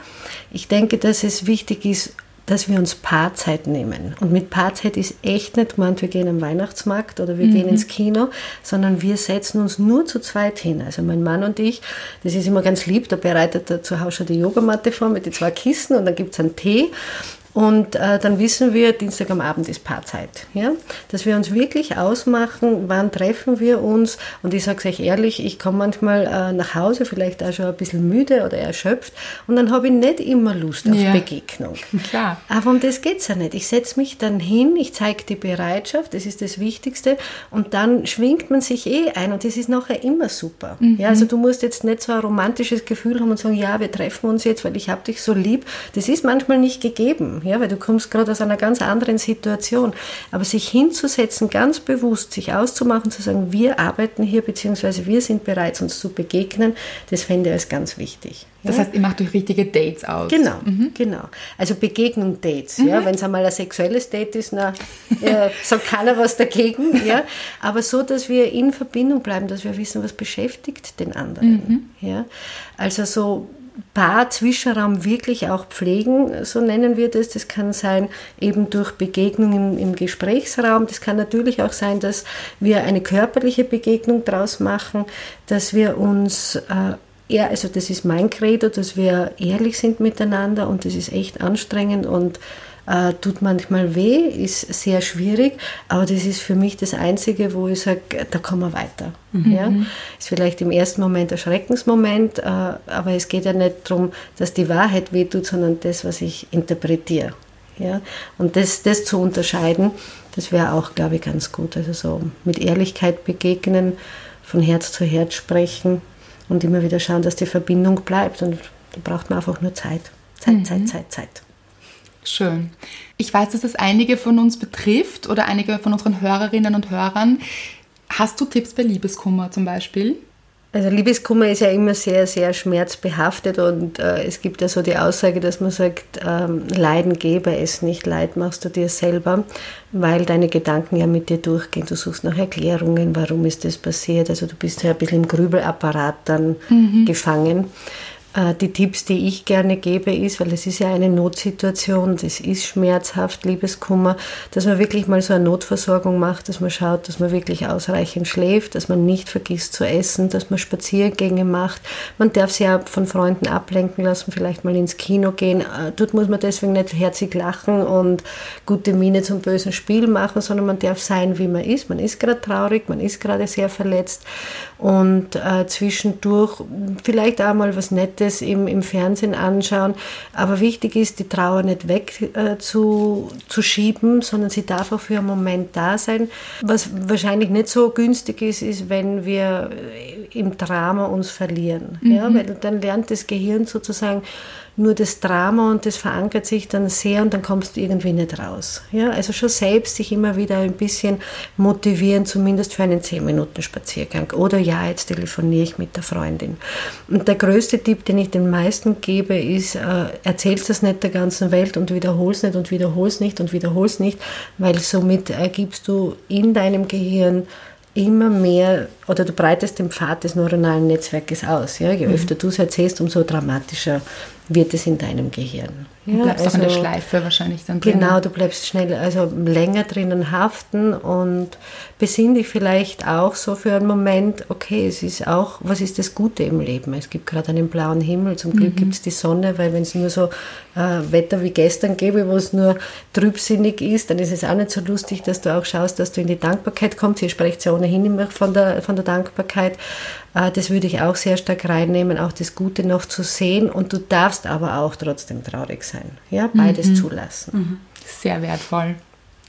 Ich denke, dass es wichtig ist, dass wir uns Paarzeit nehmen. Und mit Paarzeit ist echt nicht gemeint, wir gehen am Weihnachtsmarkt oder wir mhm. gehen ins Kino, sondern wir setzen uns nur zu zweit hin. Also mein Mann und ich, das ist immer ganz lieb, da bereitet er zu Hause schon die Yogamatte vor mit den zwei Kissen und dann gibt es einen Tee und äh, dann wissen wir, Dienstag am Abend ist Paarzeit. Ja? Dass wir uns wirklich ausmachen, wann treffen wir uns. Und ich sage es euch ehrlich, ich komme manchmal äh, nach Hause, vielleicht auch schon ein bisschen müde oder erschöpft. Und dann habe ich nicht immer Lust auf ja. Begegnung. [LAUGHS] Klar. Aber um das geht es ja nicht. Ich setze mich dann hin, ich zeige die Bereitschaft, das ist das Wichtigste. Und dann schwingt man sich eh ein und das ist nachher immer super. Mhm. Ja, also du musst jetzt nicht so ein romantisches Gefühl haben und sagen, ja, wir treffen uns jetzt, weil ich habe dich so lieb. Das ist manchmal nicht gegeben ja, weil du kommst gerade aus einer ganz anderen Situation. Aber sich hinzusetzen, ganz bewusst, sich auszumachen, zu sagen, wir arbeiten hier, beziehungsweise wir sind bereit, uns zu begegnen, das fände ich als ganz wichtig. Das heißt, ihr macht euch richtige Dates aus. Genau, mhm. genau. Also Begegnung Dates. Mhm. Ja, wenn es einmal ein sexuelles Date ist, na, ja, [LAUGHS] sagt keiner was dagegen. Ja, aber so, dass wir in Verbindung bleiben, dass wir wissen, was beschäftigt den anderen. Mhm. Ja, also so Paar-Zwischenraum wirklich auch pflegen, so nennen wir das. Das kann sein eben durch Begegnung im, im, Gesprächsraum. Das kann natürlich auch sein, dass wir eine körperliche Begegnung daraus machen, dass wir uns äh, eher, also das ist mein Credo, dass wir ehrlich sind miteinander und das ist echt anstrengend und äh, tut manchmal weh, ist sehr schwierig, aber das ist für mich das Einzige, wo ich sage, da kommen wir weiter. Mhm. Ja? Ist vielleicht im ersten Moment ein Schreckensmoment, äh, aber es geht ja nicht darum, dass die Wahrheit wehtut, sondern das, was ich interpretiere. Ja? Und das, das zu unterscheiden, das wäre auch, glaube ich, ganz gut. Also so mit Ehrlichkeit begegnen, von Herz zu Herz sprechen und immer wieder schauen, dass die Verbindung bleibt. Und da braucht man einfach nur Zeit. Zeit, mhm. Zeit, Zeit, Zeit. Schön. Ich weiß, dass es einige von uns betrifft oder einige von unseren Hörerinnen und Hörern. Hast du Tipps bei Liebeskummer zum Beispiel? Also Liebeskummer ist ja immer sehr, sehr schmerzbehaftet und äh, es gibt ja so die Aussage, dass man sagt, ähm, Leiden gebe es nicht, Leid machst du dir selber, weil deine Gedanken ja mit dir durchgehen. Du suchst nach Erklärungen, warum ist das passiert. Also du bist ja ein bisschen im Grübelapparat dann mhm. gefangen. Äh, die Tipps, die ich gerne gebe, ist, weil es ist ja eine Notsituation, das ist schmerzhaft, Liebeskummer, dass man wirklich mal so eine Notversorgung macht, dass man schaut, dass man wirklich ausreichend schläft, dass man nicht vergisst zu essen, dass man Spaziergänge macht. Man darf sich ja von Freunden ablenken lassen, vielleicht mal ins Kino gehen. Äh, dort muss man deswegen nicht herzig lachen und gute Miene zum bösen Spiel machen, sondern man darf sein, wie man ist. Man ist gerade traurig, man ist gerade sehr verletzt und äh, zwischendurch vielleicht auch mal was Nettes das im, im Fernsehen anschauen. Aber wichtig ist, die Trauer nicht weg äh, zu, zu schieben, sondern sie darf auch für einen Moment da sein. Was wahrscheinlich nicht so günstig ist, ist, wenn wir im Drama uns verlieren. Mhm. Ja, weil dann lernt das Gehirn sozusagen nur das Drama und das verankert sich dann sehr und dann kommst du irgendwie nicht raus. Ja, also schon selbst sich immer wieder ein bisschen motivieren, zumindest für einen 10 Minuten Spaziergang. Oder ja, jetzt telefoniere ich mit der Freundin. Und der größte Tipp, den ich den meisten gebe, ist, äh, erzählst das nicht der ganzen Welt und wiederholst nicht und wiederholst nicht und wiederholst nicht, weil somit ergibst du in deinem Gehirn immer mehr oder du breitest den Pfad des neuronalen Netzwerkes aus. Ja? Je mhm. öfter du es erzählst, umso dramatischer wird es in deinem Gehirn. Ja, du bleibst also, auch in der also Schleife wahrscheinlich dann drin. Genau, du bleibst schnell, also länger drinnen haften und besinn dich vielleicht auch so für einen Moment, okay, es ist auch, was ist das Gute im Leben? Es gibt gerade einen blauen Himmel, zum Glück mhm. gibt es die Sonne, weil wenn es nur so äh, Wetter wie gestern gäbe, wo es nur trübsinnig ist, dann ist es auch nicht so lustig, dass du auch schaust, dass du in die Dankbarkeit kommst. Ihr sprecht ja ohnehin immer von der, von der Dankbarkeit. Äh, das würde ich auch sehr stark reinnehmen, auch das Gute noch zu sehen. Und du darfst aber auch trotzdem traurig sein. Ja, beides mhm. zulassen. Mhm. Sehr wertvoll.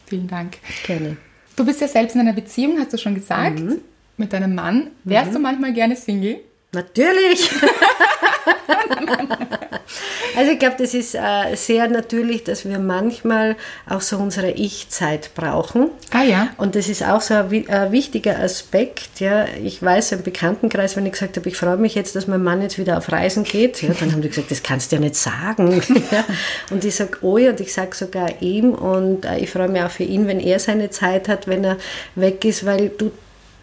Vielen Dank. Gerne. Du bist ja selbst in einer Beziehung, hast du schon gesagt, mhm. mit deinem Mann. Wärst mhm. du manchmal gerne Single? Natürlich. also ich glaube, das ist äh, sehr natürlich, dass wir manchmal auch so unsere Ich-Zeit brauchen. Ah ja. Und das ist auch so ein, ein, wichtiger Aspekt. Ja, ich weiß im Bekanntenkreis, wenn ich gesagt habe, ich freue mich jetzt, dass mein Mann jetzt wieder auf Reisen geht, ja, dann haben die gesagt, das kannst du ja nicht sagen. [LAUGHS] ja. Und ich sage, oh ja, und ich sage sogar ihm und äh, ich freue mich auch für ihn, wenn er seine Zeit hat, wenn er weg ist, weil du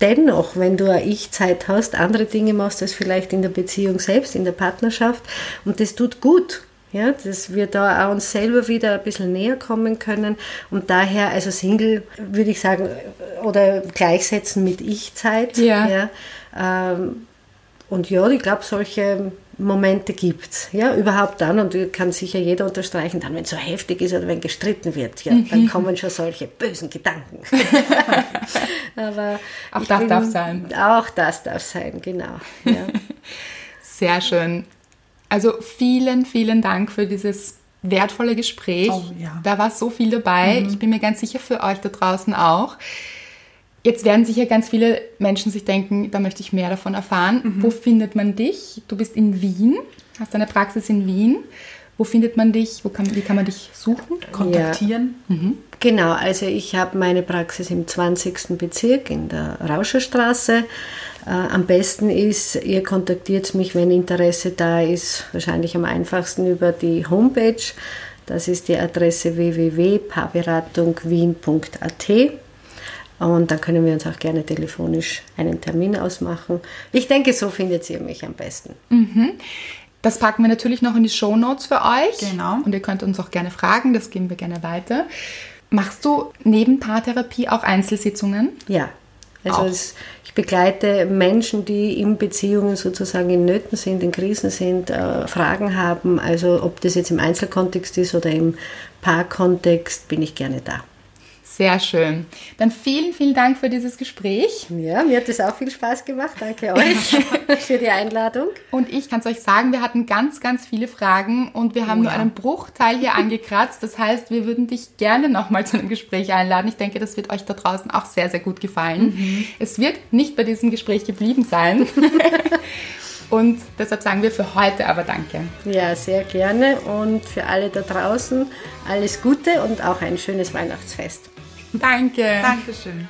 dennoch, wenn du eine Ich-Zeit hast, andere Dinge machst als vielleicht in der Beziehung selbst, in der Partnerschaft. Und das tut gut. Ja, dass wir da auch uns selber wieder ein bisschen näher kommen können. Und daher, also Single würde ich sagen, oder gleichsetzen mit Ich-Zeit. Ja. ja ähm, und ja, ich glaube, solche Momente gibt es. Ja, überhaupt dann, und kann sicher jeder unterstreichen, dann, wenn es so heftig ist oder wenn gestritten wird, ja, dann mhm. kommen schon solche bösen Gedanken. [LAUGHS] Aber auch das bin, darf sein. Auch das darf sein, genau. Ja. [LAUGHS] Sehr schön. Also vielen, vielen Dank für dieses wertvolle Gespräch. Oh, ja. Da war so viel dabei. Mhm. Ich bin mir ganz sicher für euch da draußen auch. Jetzt werden sicher ganz viele Menschen sich denken, da möchte ich mehr davon erfahren. Mhm. Wo findet man dich? Du bist in Wien, hast eine Praxis in Wien. Wo findet man dich? Wo kann, wie kann man dich suchen, kontaktieren? Ja. Mhm. Genau, also ich habe meine Praxis im 20. Bezirk in der Rauscherstraße. Äh, am besten ist, ihr kontaktiert mich, wenn Interesse da ist, wahrscheinlich am einfachsten über die Homepage. Das ist die Adresse www.paarberatungwien.at. Und dann können wir uns auch gerne telefonisch einen Termin ausmachen. Ich denke, so findet ihr mich am besten. Mhm. Das packen wir natürlich noch in die Show Notes für euch. Genau. Und ihr könnt uns auch gerne fragen, das geben wir gerne weiter. Machst du neben Paartherapie auch Einzelsitzungen? Ja. Also es, ich begleite Menschen, die in Beziehungen sozusagen in Nöten sind, in Krisen sind, äh, Fragen haben. Also ob das jetzt im Einzelkontext ist oder im Paarkontext, bin ich gerne da. Sehr schön. Dann vielen, vielen Dank für dieses Gespräch. Ja, mir hat es auch viel Spaß gemacht. Danke [LAUGHS] euch für die Einladung. Und ich kann es euch sagen, wir hatten ganz, ganz viele Fragen und wir haben oh, nur ja. einen Bruchteil hier angekratzt. Das heißt, wir würden dich gerne nochmal zu einem Gespräch einladen. Ich denke, das wird euch da draußen auch sehr, sehr gut gefallen. Mhm. Es wird nicht bei diesem Gespräch geblieben sein. [LAUGHS] Und deshalb sagen wir für heute aber Danke. Ja, sehr gerne. Und für alle da draußen alles Gute und auch ein schönes Weihnachtsfest. Danke. Dankeschön.